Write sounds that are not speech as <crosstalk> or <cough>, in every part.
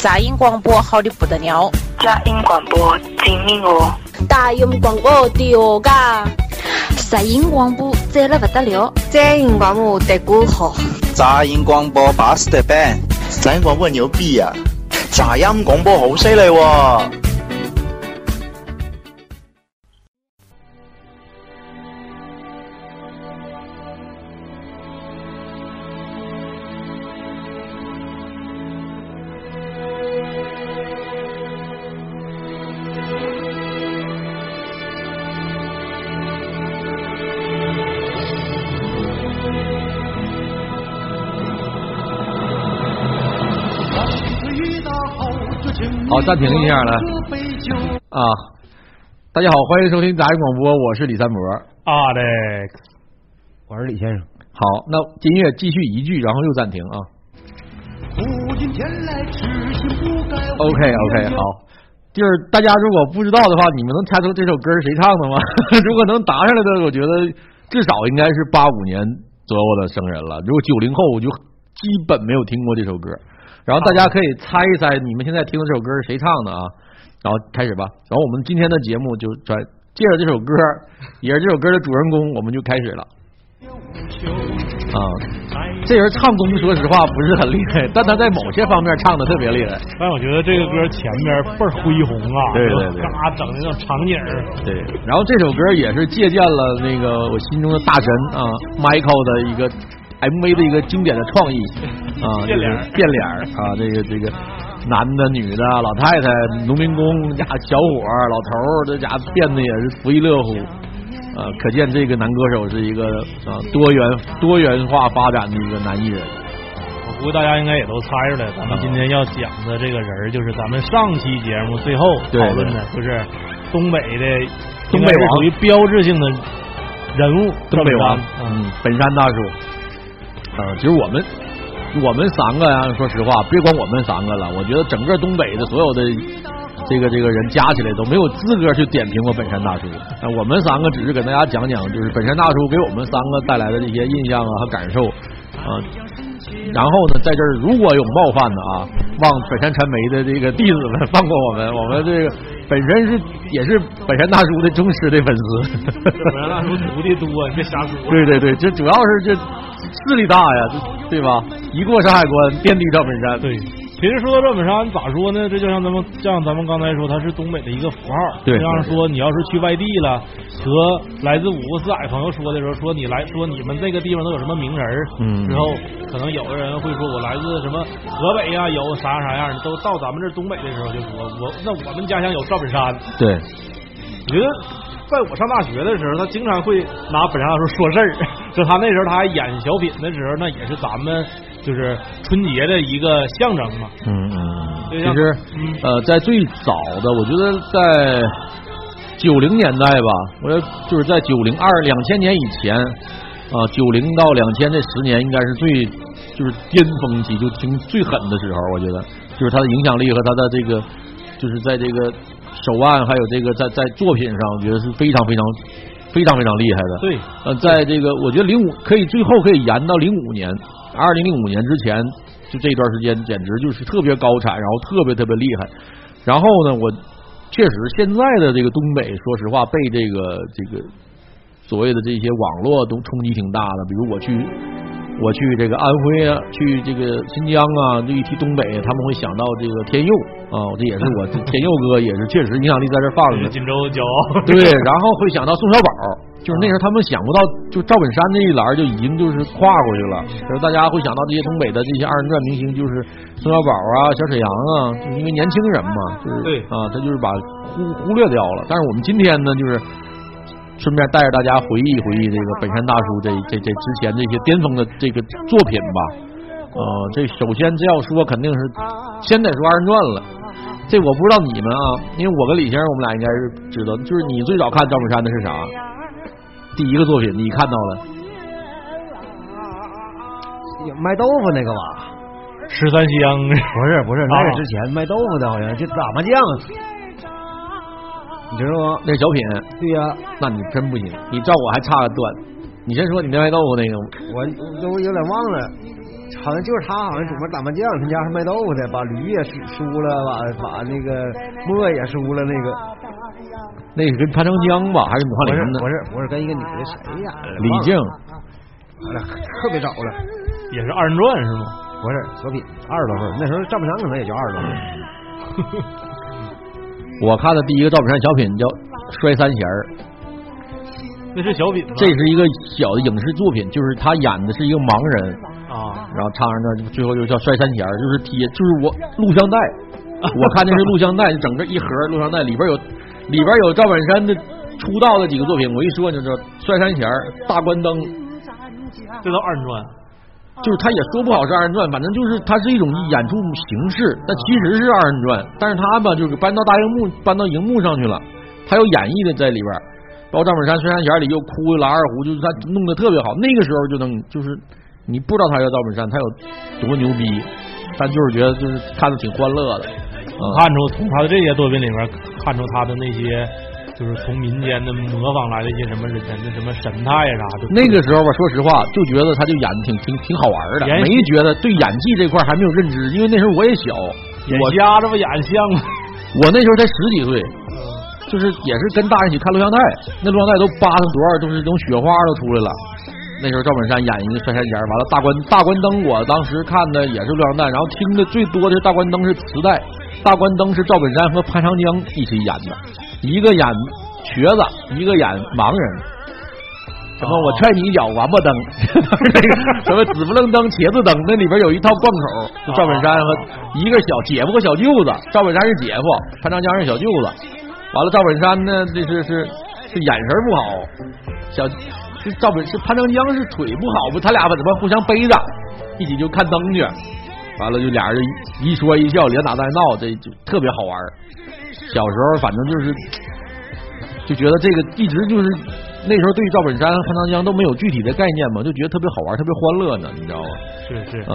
杂音广播好的不得了，杂音广播精明哦，大音广播屌嘎，杂音广播赞了不得了，杂音广播得过好，杂音广播巴适的板，杂音广播牛逼呀，杂音广播好犀利喎。暂停一下来啊！大家好，欢迎收听杂音广播，我是李三博，Alex，我是李先生。好，那音乐继续一句，然后又暂停啊。OK OK，好，就是大家如果不知道的话，你们能猜出这首歌是谁唱的吗？<laughs> 如果能答上来的，我觉得至少应该是八五年左右的生人了。如果九零后，我就基本没有听过这首歌。然后大家可以猜一猜，你们现在听的这首歌是谁唱的啊？然后开始吧。然后我们今天的节目就转借着这首歌，<laughs> 也是这首歌的主人公，我们就开始了。啊，这人唱功说实话不是很厉害，但他在某些方面唱的特别厉害。但我觉得这个歌前面倍儿恢宏啊，对对对，嘎整那种场景。对，然后这首歌也是借鉴了那个我心中的大神啊，Michael 的一个。M V 的一个经典的创意啊，变脸变脸啊，这个这个男的、女的、老太太、农民工家小伙、老头这家变的也是不亦乐乎啊，可见这个男歌手是一个啊多元多元化发展的一个男艺人。我估计大家应该也都猜出来，咱们今天要讲的这个人就是咱们上期节目最后讨论的，就是东北的东北王，属于标志性的人物，东北王，嗯，本山大叔。嗯，其实我们我们三个呀，说实话，别管我们三个了，我觉得整个东北的所有的这个这个人加起来都没有资格去点评过本山大叔。我们三个只是给大家讲讲，就是本山大叔给我们三个带来的这些印象啊和感受啊。然后呢，在这儿如果有冒犯的啊，望本山传媒的这个弟子们放过我们，我们这个本身是也是本山大叔的忠实的粉丝。本山大叔徒弟多，你别瞎说。对对对，这主要是这。势力大呀，对吧？一过山海关，遍地赵本山。对，其实说到赵本山，咋说呢？这就像咱们像咱们刚才说，他是东北的一个符号。对，像说你要是去外地了，和来自五湖四海朋友说的时候，说你来说你们这个地方都有什么名人？嗯。之后可能有的人会说我来自什么河北呀，有啥啥样的，都到咱们这东北的时候就说我那我们家乡有赵本山。对，我觉得。在我上大学的时候，他经常会拿本山大叔说事儿。就他那时候他还演小品的时候，那也是咱们就是春节的一个象征嘛。嗯嗯。其实呃，在最早的，我觉得在九零年代吧，我觉得就是在九零二两千年以前啊，九零到两千这十年应该是最就是巅峰期，就挺最狠的时候。我觉得就是他的影响力和他的这个就是在这个。手腕还有这个在在作品上，我觉得是非常非常非常非常厉害的。对，呃，在这个我觉得零五可以最后可以延到零五年，二零零五年之前，就这段时间简直就是特别高产，然后特别特别厉害。然后呢，我确实现在的这个东北，说实话被这个这个所谓的这些网络都冲击挺大的。比如我去。我去这个安徽啊，去这个新疆啊，这一提东北，他们会想到这个天佑啊，这也是我 <laughs> 天佑哥，也是确实影响力在这放着。锦州骄傲。对，然后会想到宋小宝，就是那时候他们想不到，就赵本山那一栏就已经就是跨过去了。就是大家会想到这些东北的这些二人转明星，就是宋小宝啊、小沈阳啊，因为年轻人嘛，就是对啊，他就是把忽忽略掉了。但是我们今天呢，就是。顺便带着大家回忆回忆这个本山大叔这这这之前这些巅峰的这个作品吧。呃，这首先这要说肯定是先得说二人转了。这我不知道你们啊，因为我跟李先生我们俩应该是知道，就是你最早看赵本山的是啥？第一个作品你看到了？卖豆腐那个吧？十三香？不是不是，那是之前卖豆腐的，好像就打麻将。你知道吗？那是小品。对呀，那你真不行，你照我还差个段。你先说你那卖豆腐那个。我都有点忘了。好像就是他，好像专门打麻将，他家是卖豆腐的，把驴也输输了，把把那个磨也输了，那个那是跟潘长江吧，还是武汉不是林的？不是不是跟一个女的谁演的？李静，完了，特别早了，也是二人转是吗？不是小品，二十多岁，那时候赵本山可能也就二十多岁。<laughs> 我看的第一个赵本山小品叫《摔三弦儿》，那是小品吗？这是一个小的影视作品，就是他演的是一个盲人，啊，然后唱上那最后就叫摔三弦儿，就是贴，就是我录像带，<laughs> 我看的是录像带，整个一盒录像带里边有里边有赵本山的出道的几个作品，我一说你就知道，摔三弦儿、大关灯，这都二人转。就是他也说不好是二人转，反正就是它是一种演出形式，但其实是二人转，但是他吧就是搬到大荧幕搬到荧幕上去了，他有演绎的在里边儿，包括赵本山孙三弦儿里又哭又拉二胡，就是他弄得特别好，那个时候就能就是你不知道他叫赵本山，他有多牛逼，但就是觉得就是看的挺欢乐的，嗯，看出从他的这些作品里面看出他的那些，就是从民间的模仿来的一些什么人的什么神态呀啥的。那个时候吧，说实话，就觉得他就演的挺挺挺好玩的，演没觉得对演技这块还没有认知，因为那时候我也小，我家这不演像吗？我那时候才十几岁，就是也是跟大人一起看录像带，那录像带都扒成多少，都是那种雪花都出来了。那时候赵本山演一个摔三尖儿，完了大关大关灯，我当时看的也是录像带，然后听的最多的是大关灯是磁带，大关灯是赵本山和潘长江一起演的，一个演瘸子，一个演盲人。什么？我踹你一脚，王八灯，那 <laughs> 个什么紫不愣登、茄子灯，那里边有一套贯口，就赵本山和一个小姐夫和小舅子，赵本山是姐夫，潘长江是小舅子。完了，赵本山呢，这是是是眼神不好，小是赵本是潘长江是腿不好不，他俩把怎么互相背着，一起就看灯去。完了就俩人一说一笑，连打带闹，这就特别好玩。小时候反正就是就觉得这个一直就是那时候对赵本山、潘长江都没有具体的概念嘛，就觉得特别好玩，特别欢乐呢，你知道吗？是是，嗯，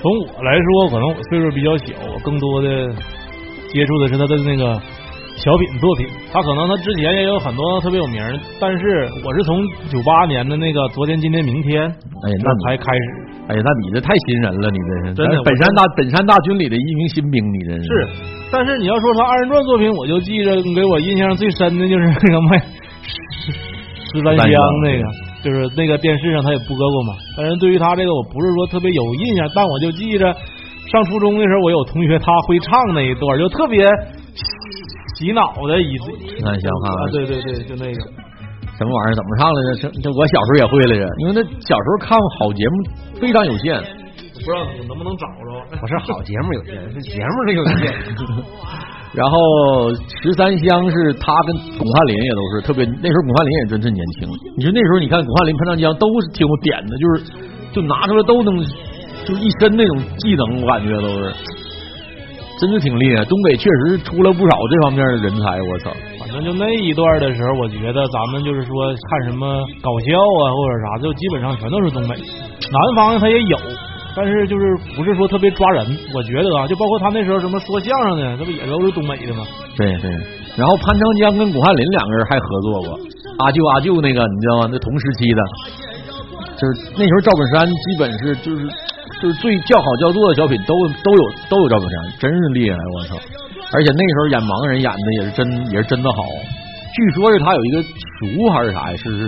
从我来说，可能我岁数比较小，我更多的接触的是他的那个小品作品。他可能他之前也有很多特别有名，但是我是从九八年的那个昨天、今天、明天，哎，那才开始。哎呀，那你这太新人了，你这是真的本山大本山大军里的一名新兵，你这是，但是你要说他二人转作品，我就记着给我印象最深的就是那个卖十十兰香那个，就是那个电视上他也播过嘛。但是对于他这个，我不是说特别有印象，但我就记着上初中的时候，我有同学他会唱那一段，就特别洗脑的一十兰香哈，啊，对对对，就那个。什么玩意儿？怎么唱来着？这这我小时候也会来着，因为那小时候看好节目非常有限。不知道能不能找着？不是好节目有限，是节目是有限。<laughs> 然后十三香是他跟巩汉林也都是特别，那时候巩汉林也真是年轻。你说那时候你看巩汉林、潘长江都是挺有点的，就是就拿出来都能，就是一身那种技能，我感觉都是，真是挺厉害。东北确实出了不少这方面的人才，我操。反正就那一段的时候，我觉得咱们就是说看什么搞笑啊或者啥，就基本上全都是东北。南方他也有，但是就是不是说特别抓人。我觉得啊，就包括他那时候什么说相声的，这不也都是东北的吗？对对。然后潘长江跟巩汉林两个人还合作过，阿舅阿舅那个你知道吗？那同时期的，就是那时候赵本山基本是就是就是最叫好叫座的小品都都有都有赵本山，真是厉害，我操！而且那时候演盲人演的也是真也是真的好，据说是他有一个叔还是啥呀，是是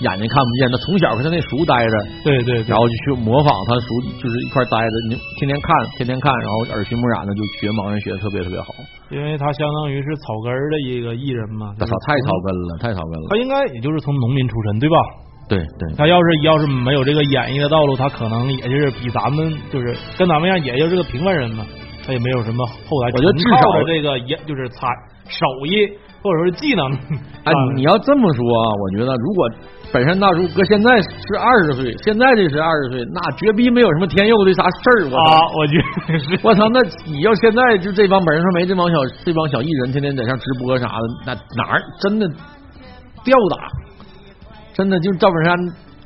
眼睛看不见，他从小跟他那叔待着，对对，然后就去模仿他叔，就是一块待着，你天天看天天看，然后耳濡目染的就学盲人学的特别特别好。因为他相当于是草根的一个艺人嘛，我操，太草根了，太草根了。他应该也就是从农民出身，对吧？对对。他要是要是没有这个演艺的道路，他可能也就是比咱们就是跟咱们一样，也就是个平凡人嘛。他也没有什么后来，我觉得至少这个也就是才手艺或者说是技能。<laughs> 哎，你要这么说啊，我觉得如果本山大叔搁现在是二十岁，现在这是二十岁，那绝逼没有什么天佑的啥事儿。我操，我觉得是。<laughs> 我操，那你要现在就这帮本山没这帮小这帮小艺人，天天在上直播啥的，那哪儿真的吊打？真的就赵本山。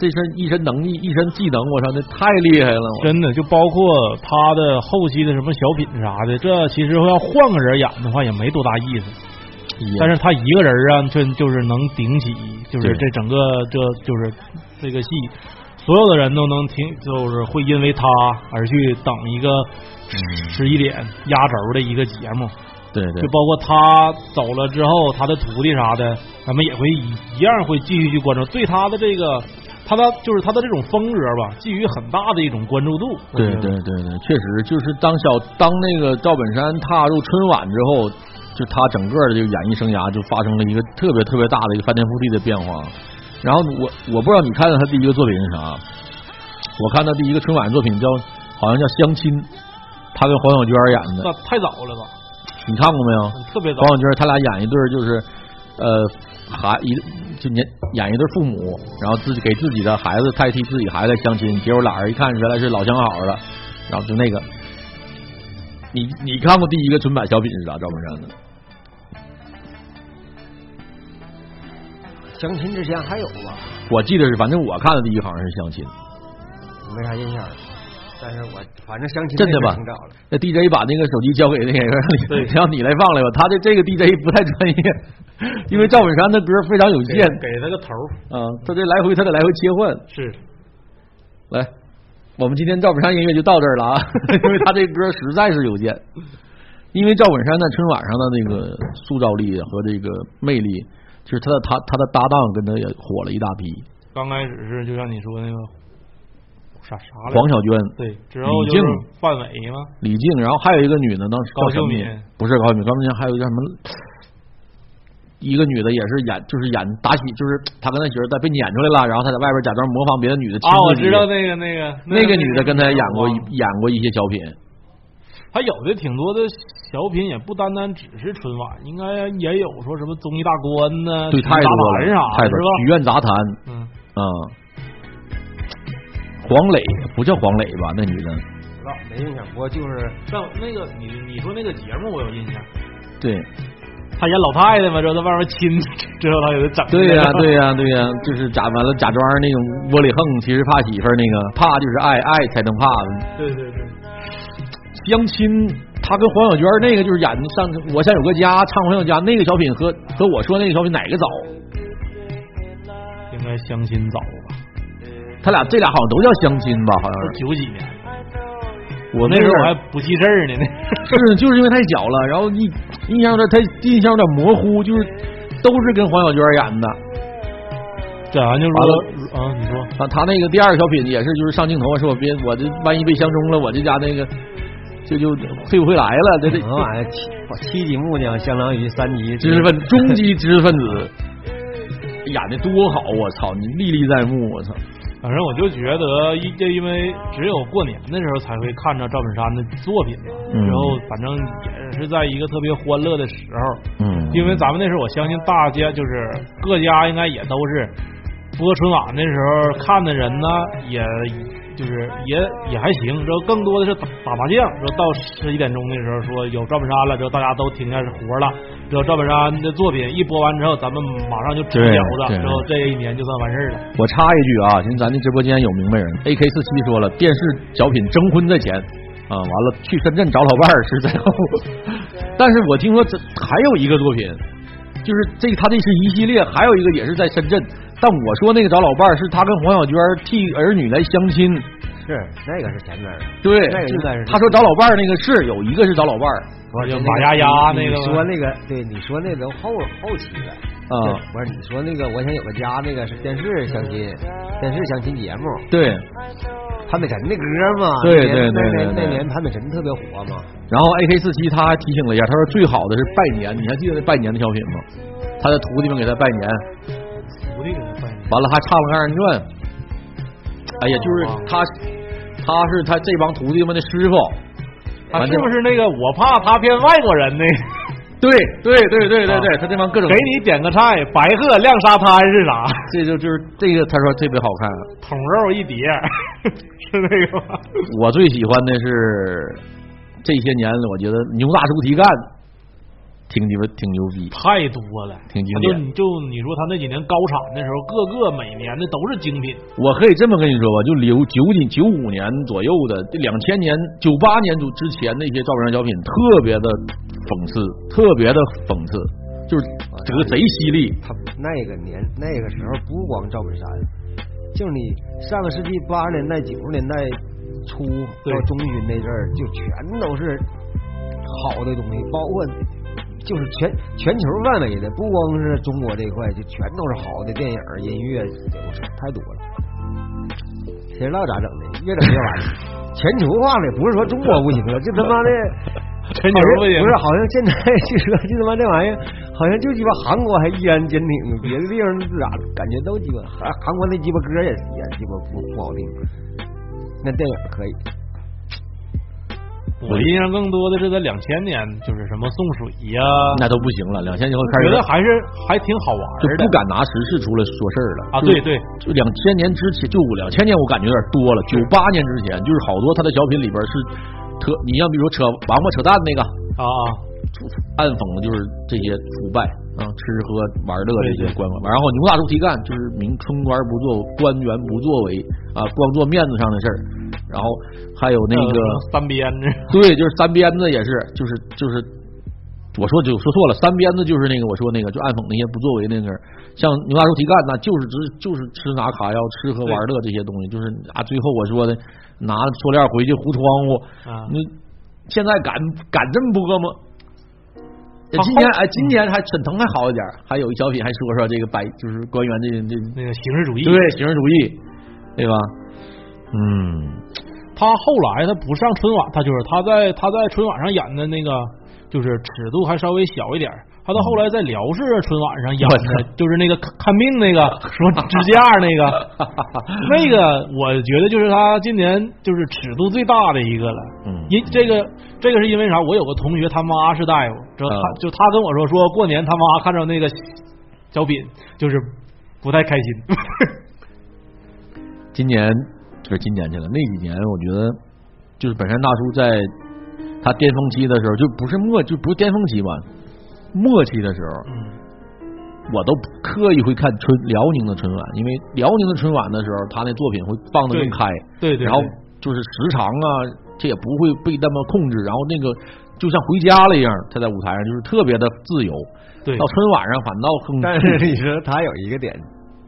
这身一身能力，一身技能，我操，那太厉害了！真的，就包括他的后期的什么小品啥的，这其实要换个人演的话，也没多大意思。但是他一个人啊，这就是能顶起，就是这整个这就是这个戏。所有的人都能听，就是会因为他而去等一个十一点压轴的一个节目。对对就，包括他走了之后，他的徒弟啥的，咱们也会一一样会继续去关注，对他的这个，他的就是他的这种风格吧，寄予很大的一种关注度。对对对对，确实就是当小当那个赵本山踏入春晚之后，就他整个的这个演艺生涯就发生了一个特别特别大的一个翻天覆地的变化。然后我我不知道你看到他第一个作品是啥，我看他第一个春晚作品叫好像叫《相亲》，他跟黄小娟演的，那太早了吧？你看过没有？特别早黄。小军他俩演一对儿就是呃孩一就年演一对父母，然后自己给自己的孩子代替自己孩子相亲，结果俩人一看原来是老相好了，然后就那个，你你看过第一个春版小品是啥？赵本山的？相亲之前还有吧？我记得是，反正我看的第一个好像是相亲，没啥印象了。但是我反正相亲真的吧。那 DJ 把那个手机交给那个让对你 <laughs> 让你来放来吧，他的这个 DJ 不太专业，因为赵本山的歌非常有给限，给他个头儿啊，他这来回他得来回切换。是来，我们今天赵本山音乐就到这儿了啊，<laughs> 因为他这歌实在是有限。因为赵本山在春晚上的那个塑造力和这个魅力，就是他的他他的搭档跟他也火了一大批，刚开始是就像你说那个啥啥来着黄小娟、对，之后就是李静范伟吗，李静，然后还有一个女的，当时高秀叫什么名敏不是高秀敏，高秀敏还有一个叫什么？一个女的也是演，就是演打喜，就是她跟他媳妇在被撵出来了，然后她在外边假装模仿别的女的亲啊，我自己知道那个那个那个女的跟她演过演过一些小品，他有的挺多的小品，也不单单只是春晚，应该也有说什么综艺大观呢、对，太多了，盘啥的，太多了。是吧？曲苑杂谈，嗯，啊，黄磊不叫黄磊吧？那女的，不知道没印象，我就是上那个你你说那个节目我有印象，对，他演老太太嘛，之后在外面亲，之后他给他整对呀、呀对呀、对呀、就是假完了假装那种窝里横，其实怕媳妇儿那个，怕就是爱，爱才能怕。对对对，相亲，他跟黄小娟那个就是演上我想有个家，唱黄小家那个小品和和我说那个小品哪个早？应该相亲早吧？他俩这俩好像都叫相亲吧？好像是。九几年，我那时候我还不记事儿呢，是就是因为太小了，然后印印象有点太印象有点模糊，就是都是跟黄小娟演的。这完就完说啊，你说啊，他那个第二个小品也是，就是上镜头说，我别我这万一被相中了，我这家那个就就退不回来了，这这什么玩意儿？七七级木匠相当于三级知识分 <laughs> 中级知识分子，演的多好，我操，你历历在目，我操。反正我就觉得，一这因为只有过年的时候才会看着赵本山的作品嘛，嗯然后反正也是在一个特别欢乐的时候，嗯。因为咱们那时候我相信大家就是各家应该也都是播春晚的时候看的人呢，也就是也也还行，然后更多的是打打麻将，然后到十一点钟的时候说有赵本山了，之后大家都听见是活了，之后赵本山的作品一播完之后，咱们马上就吃对饺子，然后这一年就算完事儿了。我插一句啊，现在咱的直播间有明白人，AK 四七说了，电视小品征婚在前啊，完了去深圳找老伴儿是在后。<laughs> 但是我听说这还有一个作品，就是这他这是一系列，还有一个也是在深圳。但我说那个找老伴儿是他跟黄小娟替儿女来相亲，是那个是前面的，对，那个应该是他说找老伴儿那个是有一个是找老伴儿就不是那马丫丫那个吗你说那个，对，你说那个后后期的啊，不是你说那个我想有个家，那个是电视相亲，电视相亲节目，对。潘美辰的歌嘛，对对对对对那年那年潘美辰特别火嘛，然后 AK 四七他还提醒了一下，他说最好的是拜年，你还记得那拜年的小品吗？他的徒弟们给他拜年，完了还唱了个二人转。哎呀，就是他，他是他这帮徒弟们的师傅。他是不是那个我怕他骗外国人那个？对对对对对对，他这帮各种给你点个菜，白鹤亮沙滩是啥？这就就是这个，他说特别好看。<laughs> 桶肉一碟，<laughs> 是那个吗？我最喜欢的是这些年，我觉得牛大猪蹄干挺牛挺牛逼，太多了，挺经典。就你就你说他那几年高产的时候，各个每年的都是精品。我可以这么跟你说吧，就留九几九五年左右的，两千年、九八年左之前那些赵本山小品，特别的讽刺，特别的讽刺，就是这个贼犀利。他那个年那个时候不光赵本山，就你上个世纪八十年代、九十年代初到中旬那阵儿，就全都是好的东西，包括就是全全球范围的，不光是中国这一块，就全都是好的电影、音乐，我操太多了。谁知道咋整的？越整越完。全球化了，不是说中国不行了，就他妈的全球不行不是，好像现在就说就他妈这玩意儿，好像就鸡巴韩国还依然坚挺，别的地方是咋感觉都鸡巴韩韩国那鸡巴歌也也鸡巴不不好听，那电影可以。我印象更多的是在两千年，就是什么送水呀、那都不行了。两千年后我开始觉得还是还挺好玩的就不敢拿时事出来说事儿了啊。就是对对，就两千年之前，就两千年我感觉有点多了。九八年之前，就是好多他的小品里边是特，你像比如说扯王八扯淡那个啊啊，暗讽的就是这些腐败啊，吃喝玩乐这些官官。然后牛大猪蹄干就是明村官不作，官员不作为啊，光做面子上的事儿。然后还有那个三鞭子，<laughs> 对，就是三鞭子也是，就是就是，我说就说错了，三鞭子就是那个我说那个就暗讽那些不作为那个，像牛大叔提干那就是只就是吃拿卡要吃喝玩乐这些东西，就是啊，最后我说的拿塑料回去糊窗户，啊。你现在敢敢这么播吗？今年哎，今年还沈腾还好一点，还有一小品还说说这个白就是官员这这。那个形式主义，对形式主义，对吧？嗯，他后来他不上春晚，他就是他在他在春晚上演的那个，就是尺度还稍微小一点。他到后来在辽视春晚上演的，就是那个看看病那个说支架那个，<laughs> 那个我觉得就是他今年就是尺度最大的一个了。嗯，因这个这个是因为啥？我有个同学他妈是大夫，知道他啊就他跟我说说过年他妈看着那个小品就是不太开心。<laughs> 今年不是今年去了，那几年我觉得就是本山大叔在他巅峰期的时候，就不是末就不是巅峰期吧，末期的时候，嗯，我都刻意会看春辽宁的春晚，因为辽宁的春晚的时候，他那作品会放得更开，对对，然后就是时长啊，这也不会被那么控制，然后那个就像回家了一样，他在舞台上就是特别的自由。对到春晚上反倒更，但是你说他有一个点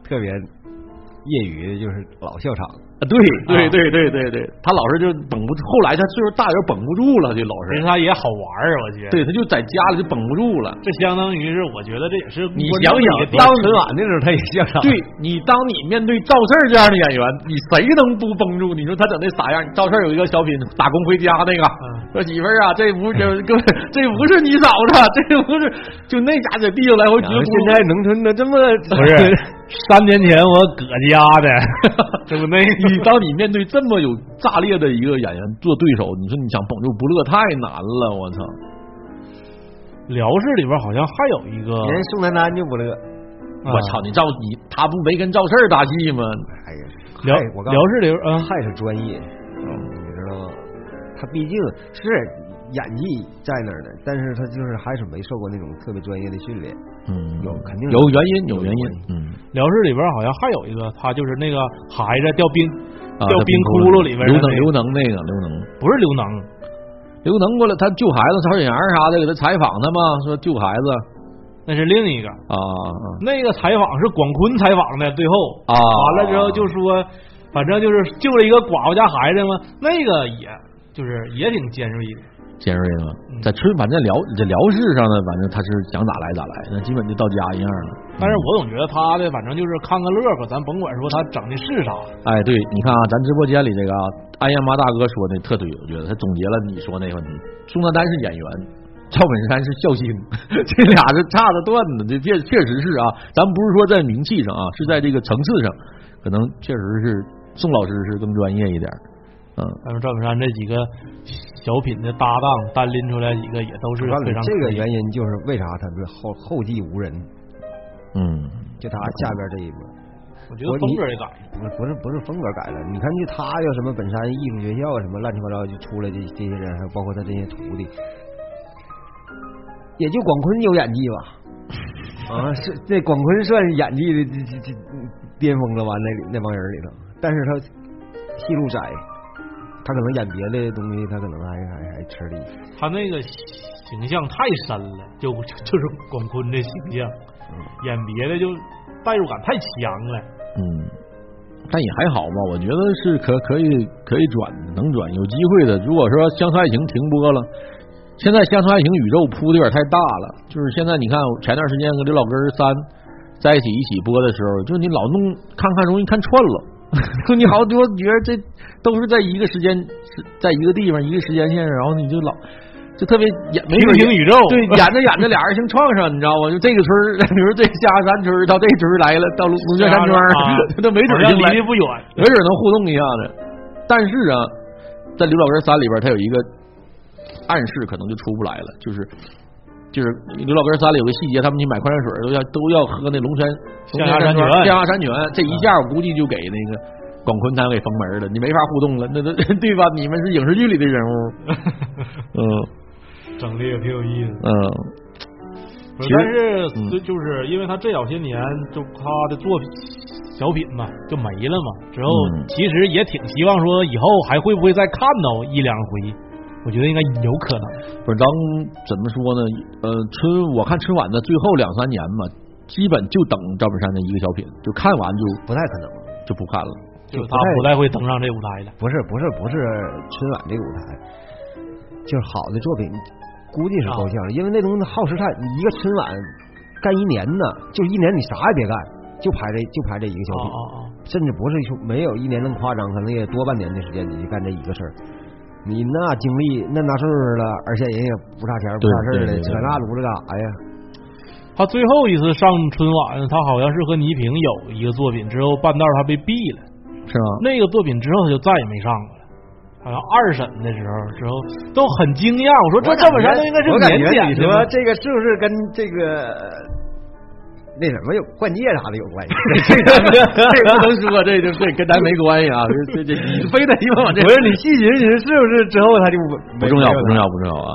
特别业余的，就是老笑场。啊，对对对对对对，他老是就绷不住，后来他岁数大点绷不住了，就老是，他也好玩儿，我觉得。对，他就在家里就绷不住了。这相当于是，我觉得这也是你想想当点春晚的时候他也相声。对你，当你面对赵四这样的演员，你谁能不绷住？你说他整那啥样？赵四有一个小品《打工回家》那个，说媳妇儿啊，这不是这这不是你嫂子，这不是就那家在地上来回然直呼。后现在农村的这么不是 <laughs> 三年前我搁家的，<laughs> 这不那 <laughs> 你当你面对这么有炸裂的一个演员做对手，你说你想绷住不乐太难了，我操！辽视里边好像还有一个，人宋丹丹就不乐。我操，你赵你他不没跟赵四儿搭戏吗？哎呀，辽我辽视里边嗯还是专业，你知道吗？他毕竟是演技在那儿的，但是他就是还是没受过那种特别专业的训练。嗯，有肯定有原因，有原因。嗯，辽视里边好像还有一个，他就是那个孩子掉冰啊掉冰窟窿里边刘能的那个。刘能那个刘能。不是刘能，刘能过来，他救孩子曹雪阳啥的给他采访他嘛，说救孩子。那是另一个。啊啊。那个采访是广坤采访的，最后。啊完了之后就说，反正就是救了一个寡妇家孩子嘛，那个也就是也挺尖锐的。尖锐的在春反正辽这辽视上呢，反正他是想咋来咋来，那基本就到家一样了。但是我总觉得他的反正就是看个乐呵，咱甭管说他整的是啥，哎，对，你看啊，咱直播间里这个啊，安阳麻大哥说的特对，我觉得他总结了你说那个问题。宋丹丹是演员，赵本山是笑星，<laughs> 这俩是差的段子，这确确实是啊，咱不是说在名气上啊，是在这个层次上，可能确实是宋老师是更专业一点。嗯，但是赵本山这几个小品的搭档单拎出来几个也都是非常，这个原因就是为啥他是后后继无人，嗯，就他下边这一波。我觉得风格也改了。不是不是不是风格改了，你看就他有什么本山艺术学校什么乱七八糟就出来这这些人，还有包括他这些徒弟，也就广坤有演技吧。<laughs> 啊，是这广坤算是演技的这这这巅峰了吧？那里那帮人里头，但是他戏路窄，他可能演别的东西，他可能还还还吃力。他那个形象太深了，就就是广坤的形象，演别的就代入感太强了。嗯，但也还好吧，我觉得是可可以可以转，能转，有机会的。如果说《乡村爱情》停播了，现在《乡村爱情》宇宙铺的有点太大了，就是现在你看前段时间跟刘老根三在一起一起播的时候，就你老弄看看容易看串了，<laughs> 你好多觉得这都是在一个时间在一个地方一个时间线上，然后你就老。就特别演没准平行宇宙，对，演着演着俩人先撞上，你知道吗？就这个村儿，<laughs> 比如这下山村到这村来了，到龙泉山庄，<laughs> 都没准就离得不远，没准能互动一下子。但是啊，在刘老根三里边，他有一个暗示，可能就出不来了，就是就是刘老根三里有个细节，他们去买矿泉水都要都要喝那龙泉象牙山泉，象牙山泉，这一下我估计就给那个广坤他给封门了，你没法互动了，那都 <laughs> 对吧？你们是影视剧里的人物，<laughs> 嗯。整的也挺有意思，嗯，但是就就是因为他这小些年就他的作品小品嘛就没了嘛，之后其实也挺希望说以后还会不会再看到一两回，我觉得应该有可能。不是当怎么说呢？呃，春我看春晚的最后两三年嘛，基本就等赵本山的一个小品，就看完就不太可能就不看了，就他不太会登上这舞台了。不是不是不是春晚这个舞台，就是好的作品。估计是够呛了，因为那东西耗时太。你一个春晚干一年呢，就一年你啥也别干，就排这就排这一个小品，甚至不是说没有一年那么夸张，可能也多半年的时间你就干这一个事儿。你那经历那大岁数了，而且人也不差钱不差事的，扯那犊子干啥呀？他最后一次上春晚，他好像是和倪萍有一个作品，之后半道他被毙了，是吗？那个作品之后他就再也没上过了。好像二审的时候，之后都很惊讶。我说这赵本山都应该是年检你说这个是不是跟这个那什么有换届啥的有关系？<laughs> 这个不能说，这就这跟咱没关系啊！<laughs> 这这你非得往这不是你细寻寻是不是之后他就不重要不重要不重要啊！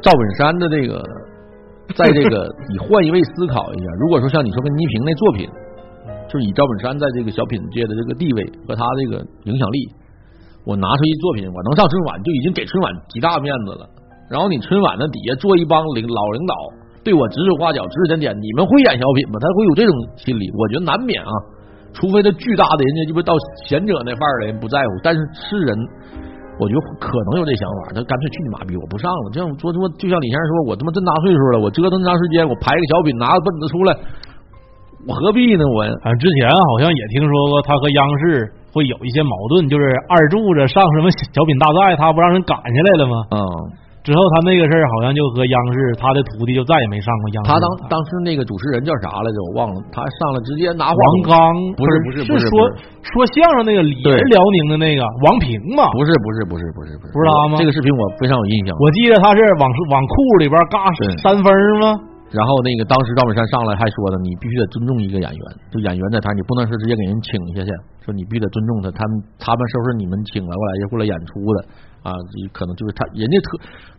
赵本山的这个，<laughs> 在这个你换一位思考一下，如果说像你说跟倪萍那作品，就是以赵本山在这个小品界的这个地位和他这个影响力。我拿出一作品，我能上春晚就已经给春晚极大面子了。然后你春晚的底下坐一帮领老领导，对我指手画脚、指指点点，你们会演小品吗？他会有这种心理，我觉得难免啊。除非他巨大的人家就不到贤者那范儿的人不在乎，但是是人，我觉得可能有这想法，他干脆去你妈逼，我不上了。这样说说，就像李先生说，我他妈这么大岁数了，我折腾这么长时间，我排个小品，拿个本子出来，我何必呢？我啊，之前好像也听说过他和央视。会有一些矛盾，就是二柱子上什么小品大赛，他不让人赶下来了吗？嗯，之后他那个事儿好像就和央视他的徒弟就再也没上过央视。他当当时那个主持人叫啥来着？我忘了。他上来直接拿王刚，不是不是是说说相声那个李辽宁的那个王平嘛？不是不是不是不是不是，不知道吗？这个视频我非常有印象。我记得他是往往裤里边嘎三分吗？然后那个当时赵本山上来还说的，你必须得尊重一个演员，就演员在台，你不能是直接给人请下去，说你必须得尊重他，他们他们是不是你们请来过来过来演出的啊？可能就是他人家特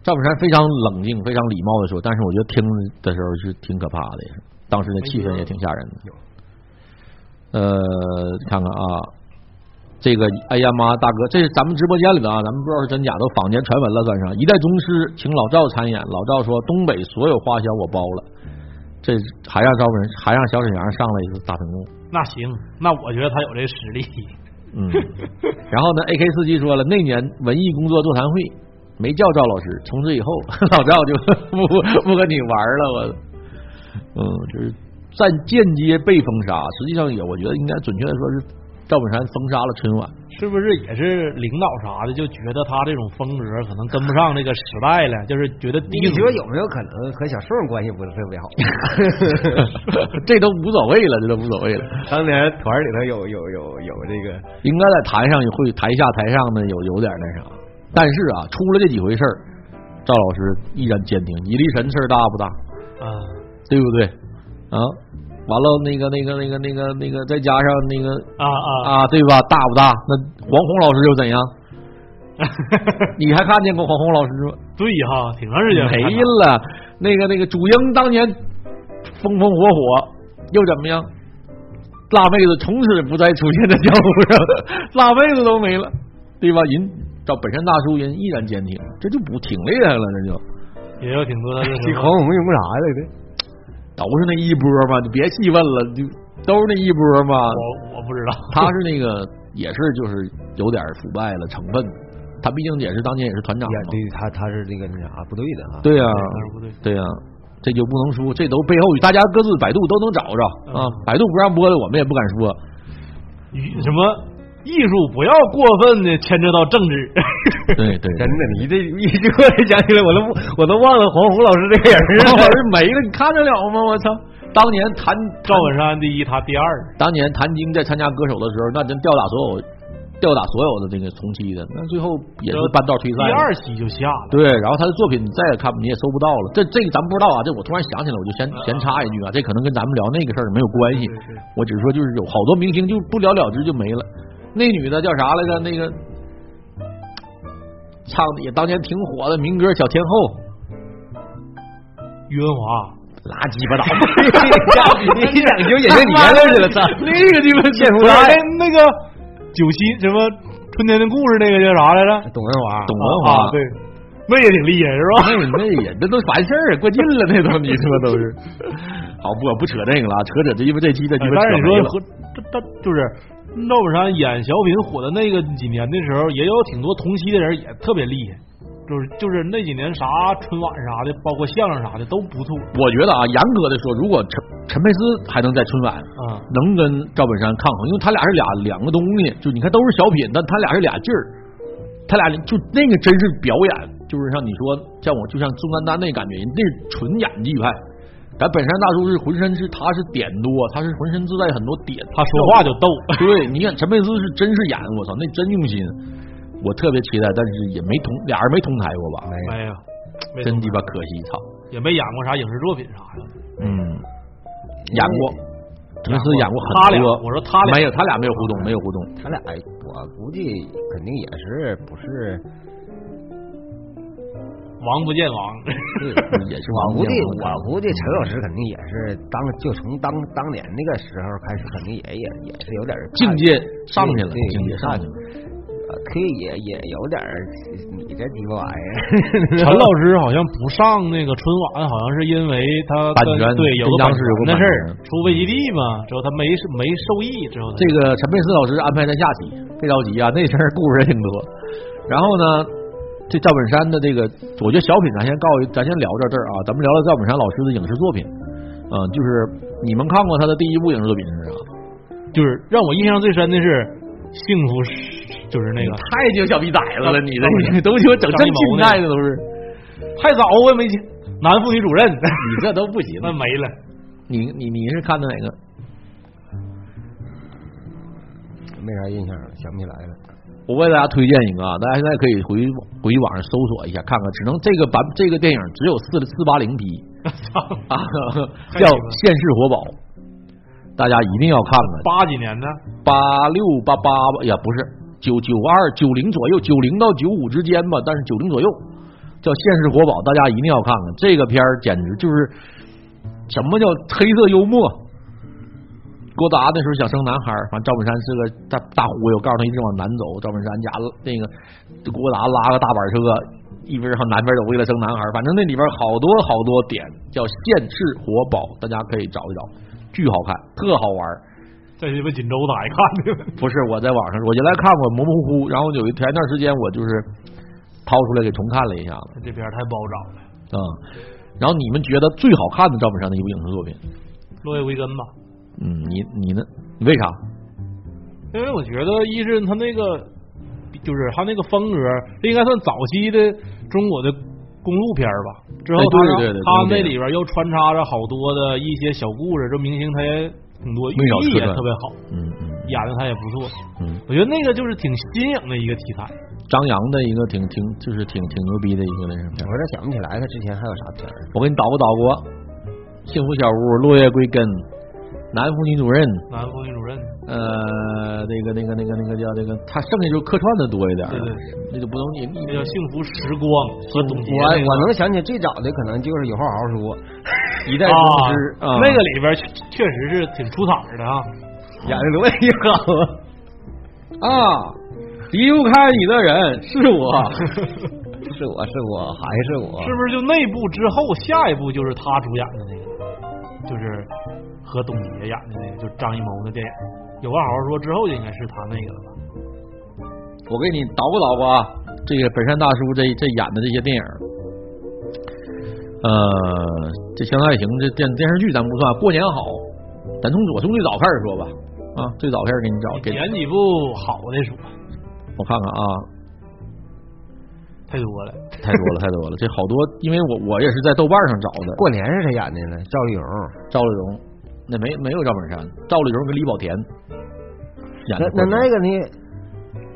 赵本山非常冷静、非常礼貌的说，但是我觉得听的时候是挺可怕的，也是当时的气氛也挺吓人的。呃，看看啊。这个哎呀妈，大哥，这是咱们直播间里的啊，咱们不知道是真假，都坊间传闻了，算上一代宗师请老赵参演，老赵说东北所有花销我包了，这还让赵本还让小沈阳上来一次大屏幕，那行，那我觉得他有这实力，嗯，然后呢，A K 司机说了，那年文艺工作座谈会没叫赵老师，从此以后 <laughs> 老赵就不不跟你玩了，我，嗯，就是暂间接被封杀，实际上也我觉得应该准确的说是。赵本山封杀了春晚，是不是也是领导啥的就觉得他这种风格可能跟不上这个时代了？就是觉得你觉得有没有可能和小宋关系不是特别好？<laughs> 这都无所谓了，这都无所谓了。当年团里头有有有有这个，应该在台上会台下台上呢有有点那啥，但是啊，出了这几回事儿，赵老师依然坚定。你立神事儿大不大？啊，对不对？啊。完了，那个、那个、那个、那个、那个，再加上那个啊啊啊，对吧？大不大？那黄宏老师又怎样？<laughs> 你还看见过黄宏老师吗？对哈，挺长时间没了。那个、那个，主英当年风风火火，又怎么样？辣妹子从此不再出现在江湖上，辣妹子都没了，对吧？人到本山大叔人依然坚挺，这就不挺厉害了，这就也有挺多的。这黄宏用啥来的？都是那一波嘛，你别细问了，就都是那一波嘛。我我不知道，<laughs> 他是那个也是就是有点腐败了成分，他毕竟也是当年也是团长嘛。对他他是那个那啥部队的啊。对呀、不对，对呀、这就不能说，这都背后大家各自百度都能找着啊。百度不让播的，我们也不敢说。与什么艺术不要过分的牵扯到政治。<laughs> 对对，真的，你这一说想起来，我都我都忘了黄宏老师这个人黄老了。师没了，你看得了吗？我操！当年谭赵本山第一，他第二。当年谭晶在参加歌手的时候，那真吊打所有吊打所有的这个同期的，那最后也是半道退赛。第二期就下了。对，然后他的作品你再也看你也搜不到了。这这个咱不知道啊，这我突然想起来，我就先先插一句啊，这可能跟咱们聊那个事儿没有关系。我只是说，就是有好多明星就不了了之就没了。那女的叫啥来着？那个唱的也当年挺火的民歌小天后，于文华。拉鸡巴倒！<laughs> 你讲究也就年了去了，操！那个地方羡慕那那个九七什么春天的故事那个叫啥来着？董文华，董文华，啊，对，那也挺厉害是吧？那那也那都完事儿，过劲了，那都你说都是。<laughs> 好，不不扯这个了，扯扯这因为这期的鸡巴但是你说扯没了。和这这就是赵本山演小品火的那个几年的时候，也有挺多同期的人也特别厉害，就是就是那几年啥春晚啥的，包括相声啥的都不错。我觉得啊，严格的说，如果陈陈佩斯还能在春晚啊，能跟赵本山抗衡，因为他俩是俩两个东西，就你看都是小品，但他俩是俩劲儿，他俩就那个真是表演，就是像你说，像我就像宋丹丹那感觉，那是纯演技派。咱本山大叔是浑身是他是点多，他是浑身自带很多点，他说话就逗。对，你看陈佩斯是真是演，我操，那真用心，我特别期待，但是也没同俩人没同台过吧？没有，没真鸡巴可惜，操！也没演过啥影视作品啥的。嗯，演过，陈佩斯演过他俩很多。我说他俩没有，他俩没有互动，没有互动。他俩我估计肯定也是不是王不见王，也是我估计王我估计陈老师肯定也是当就从当当年那个时候开始，肯定也也也是有点境界上去了，对境界上去了。呃可以也也有点你这鸡巴玩意儿。陈老师好像不上那个春晚，好像是因为他版权对有个版权的事儿，出飞基地嘛，之后他没没受益，之后他这个陈佩斯老师安排在下期，别着急啊，那事儿故事也挺多。然后呢，这赵本山的这个，我觉得小品咱先告一，咱先聊到这儿啊，咱们聊聊赵本山老师的影视作品。嗯，就是你们看过他的第一部影视作品是啥？就是让我印象最深的是幸福是，就是那个太鸡巴小逼崽子了，你这个都鸡巴整真近代的都是，太早我也没见。男妇女主任，你这都不行，<laughs> 那没了。你你你是看的哪个？没啥印象了，想不起来了。我为大家推荐一个啊，大家现在可以回回网上搜索一下，看看，只能这个版这个电影只有四四八零 P <laughs> 啊，叫《现世活宝》，大家一定要看看。八几年的，八六八八吧，呀不是九九二九零左右，九零到九五之间吧，但是九零左右叫《现世活宝》，大家一定要看看这个片儿，简直就是什么叫黑色幽默。郭达那时候想生男孩儿，反正赵本山是个大大忽悠，告诉他一直往南走。赵本山家那个郭达拉个大板车，一边上南边走，为了生男孩儿。反正那里边好多好多点叫《现世活宝》，大家可以找一找，巨好看，特好玩儿。在你们锦州哪看的。不是我在网上，我原来看过模模糊糊，然后有一前一段时间我就是掏出来给重看了一下子，这片儿太不好找了。嗯，然后你们觉得最好看的赵本山的一部影视作品？落叶归根吧，嗯，你你呢？你为啥？因为我觉得一是他那个就是他那个风格，这应该算早期的中国的公路片吧。之后对对对对他对对那里边又穿插着好多的一些小故事，这明星他也挺多，寓意也特别好，嗯嗯演的他也不错。嗯，我觉得那个就是挺新颖的一个题材。张扬的一个挺挺就是挺挺牛逼的一个那什么我有点想不起来他之前还有啥片儿。我给你捣鼓捣鼓，《幸福小屋》《落叶归根》《男妇女主任》男妇女主任，呃，那个那个那个那个叫那个，他剩下就是客串的多一点，对对那就不能你你那叫幸福时光和总结我我能想起最早的可能就是有话好好说，<laughs> 一代宗师啊，那个里边确确实是挺出彩的。啊。演的多也好啊。啊，离不开你的人 <laughs> 是我，是我是我还是我，是不是就那部之后，下一部就是他主演的那个，就是和董洁演的那个，就张艺谋的电影。有话好好说之后就应该是他那个了吧？我给你捣鼓捣鼓啊，这个本山大叔这这演的这些电影，呃，这《乡村爱情》这电电视剧咱不算，过年好，咱从我从最早开始说吧，啊，最早开始给你找，给选几部好的说，我看看啊，太多了，太多了，太多了，这好多，因为我我也是在豆瓣上找的。过年是谁演的呢？赵丽蓉，赵丽蓉，那没没有赵本山，赵丽蓉跟李保田演那的。那那个呢？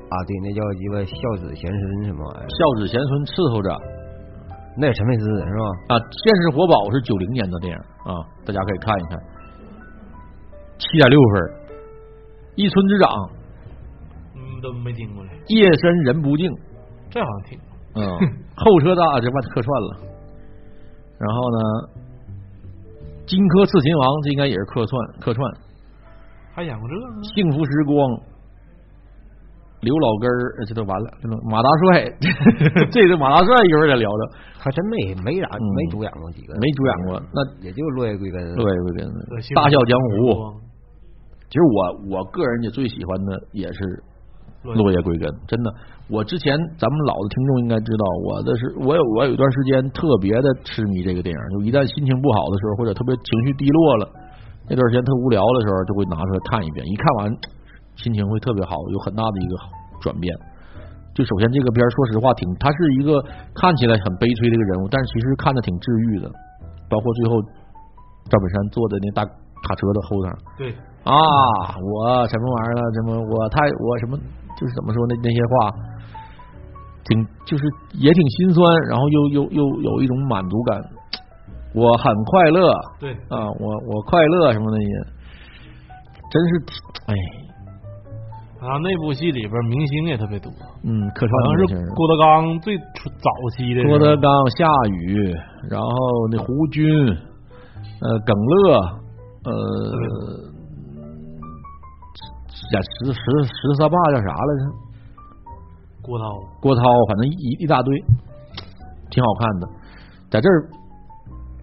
啊，对，那叫一个孝子贤孙什么玩意儿？孝子贤孙伺候着那是陈佩斯是吧？啊，《现实活宝》是九零年的电影啊，大家可以看一看，七点六分。一村之长，嗯，都没听过嘞，夜深人不静，这好像听过。嗯，<laughs> 后车大这把客串了。然后呢，荆轲刺秦王这应该也是客串客串。还演过这个呢？幸福时光，刘老根儿，呃这都完了。马大帅，<laughs> 这个马大帅一会儿再聊聊。还真没没演嗯没主演过几个，没主演过，那也就落叶归根。落叶归根，大笑江湖。其实我我个人也最喜欢的也是落落叶归根，真的。我之前咱们老的听众应该知道，我的是我有我有一段时间特别的痴迷这个电影，就一旦心情不好的时候，或者特别情绪低落了，那段时间特无聊的时候，就会拿出来看一遍。一看完，心情会特别好，有很大的一个转变。就首先这个片儿，说实话挺，它是一个看起来很悲催的一个人物，但是其实看着挺治愈的。包括最后赵本山坐在那大卡车的后头，对，啊，我什么玩意儿了？什么我太我什么就是怎么说那那些话，挺就是也挺心酸，然后又又又有一种满足感。我很快乐对，啊，我我快乐什么的也，真是哎，啊那部戏里边明星也特别多，嗯，可好像串明星是郭德纲最早期的郭德纲、夏雨，然后那胡军，呃，耿乐，呃，演十十十三爸叫啥来着？郭涛，郭涛，反正一一大堆，挺好看的。在这儿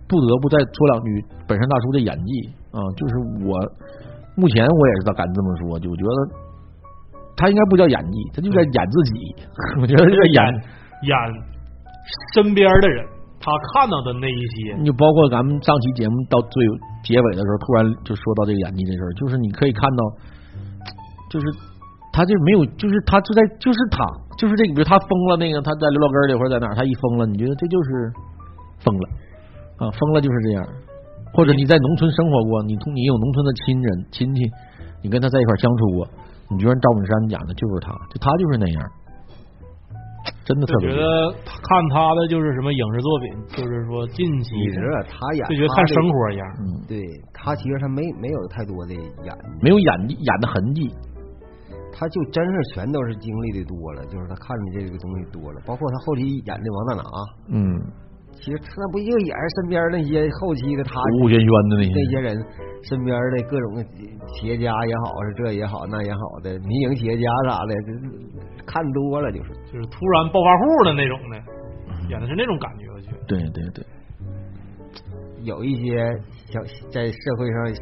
不得不再说两句本山大叔的演技啊，就是我目前我也是敢这么说，就我觉得他应该不叫演技，他就在演自己。<laughs> 我觉得这个演，演身边的人，他看到的那一些，你就包括咱们上期节目到最结尾的时候，突然就说到这个演技这事儿，就是你可以看到，就是他就没有，就是他就在，就是他，就是这个，比如他疯了，那个他在刘老根儿里或者在哪儿，他一疯了，你觉得这就是疯了啊，疯了就是这样。或者你在农村生活过，你同你有农村的亲人亲戚，你跟他在一块相处过，你觉得赵本山演的就是他，就他就是那样，真的特别厉害。就觉得看他的就是什么影视作品，就是说近期你知道他演就觉得看生活一样。嗯，对他其实他没没有太多的演，没有演演的痕迹。他就真是全都是经历的多了，就是他看的这个东西多了，包括他后期演的王大拿，嗯，其实他不就也是身边那些后期的他吴轩轩的那些那些人身边的各种企业家也好，是这也好那也好的民营企业家啥的，就是看多了就是。就是突然暴发户的那种的，演的是那种感觉，我觉得。对对对，有一些小在社会上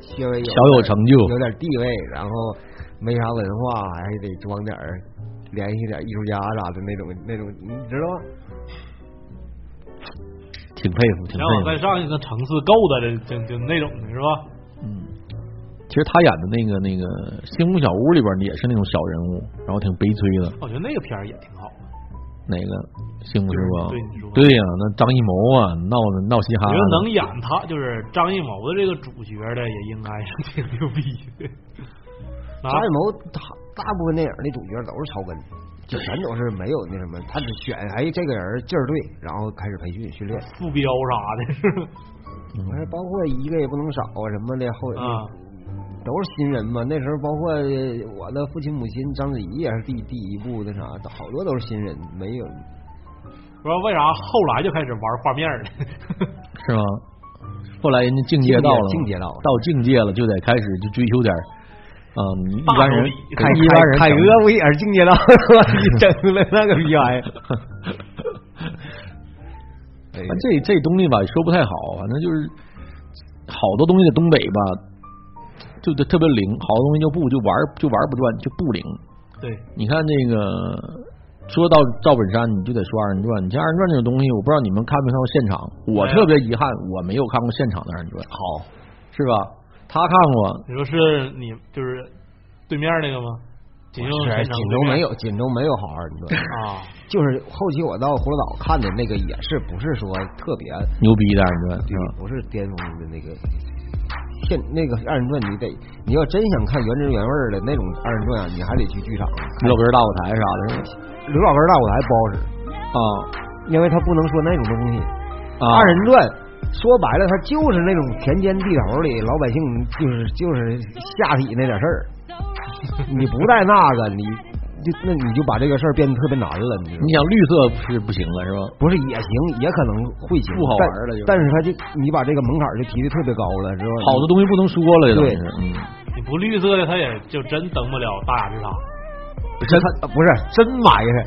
稍微有小有成就有点地位，然后没啥文化，还得装点儿联系点艺术家啥的那种那种，你知道吗？挺佩服，挺然后佩服。再上一个层次够的，就就那种的是吧？嗯，其实他演的那个那个《星空小屋》里边也是那种小人物，然后挺悲催的。我觉得那个片儿也挺好的。哪个幸福是吧？对你说对呀、那张艺谋啊，闹闹嘻哈的。我觉得能演他就是张艺谋的这个主角的，也应该是挺牛逼的。张艺谋大大部分电影的主角都是草根，就全都是没有那什么，他只选哎这个人劲儿对，然后开始培训训练，副标啥的，完了包括一个也不能少啊什么的后啊，都是新人嘛。那时候包括我的父亲母亲章子怡也是第第一部那啥，好多都是新人，没有不知道为啥后来就开始玩画面了。是吗？后来人家境界到了，境界到了到境界了，就得开始就追求点儿，嗯，一般人手笔凯一般人凯哥不也是境界到？<laughs> 你整了那个逼玩意儿。这这东西吧，说不太好，反正就是好好多东西在东北吧，就就特别灵，好多东西就不就玩就玩不转，就不灵。对，你看那个说到赵本山，你就得说二人转。你像二人转这种东西，我不知道你们看没看过现场。我特别遗憾，我没有看过现场的二人转。好，是吧？他看过。你说是你就是对面那个吗？锦州是锦州没有，锦州没有好二人转啊。就是后期我到葫芦岛看的那个，也是不是说特别牛逼的二人转，对，不是巅峰的那个。现那个二人转，你得你要真想看原汁原味的那种二人转，你还得去剧场。刘老根大舞台啥的，刘老根大舞台不好使啊，因为他不能说那种东西。啊、二人转说白了，他就是那种田间地头里老百姓，就是就是下体那点事儿。<laughs> 你不带那个，你就那你就把这个事儿变得特别难了。你你想绿色是不行了是吧？不是也行，也可能会行，不好玩了就。但是他就你把这个门槛就提的特别高了，是吧？好的东西不能说了，对，嗯。你不绿色的，他也就真登不了大雅之堂。真不是真埋汰，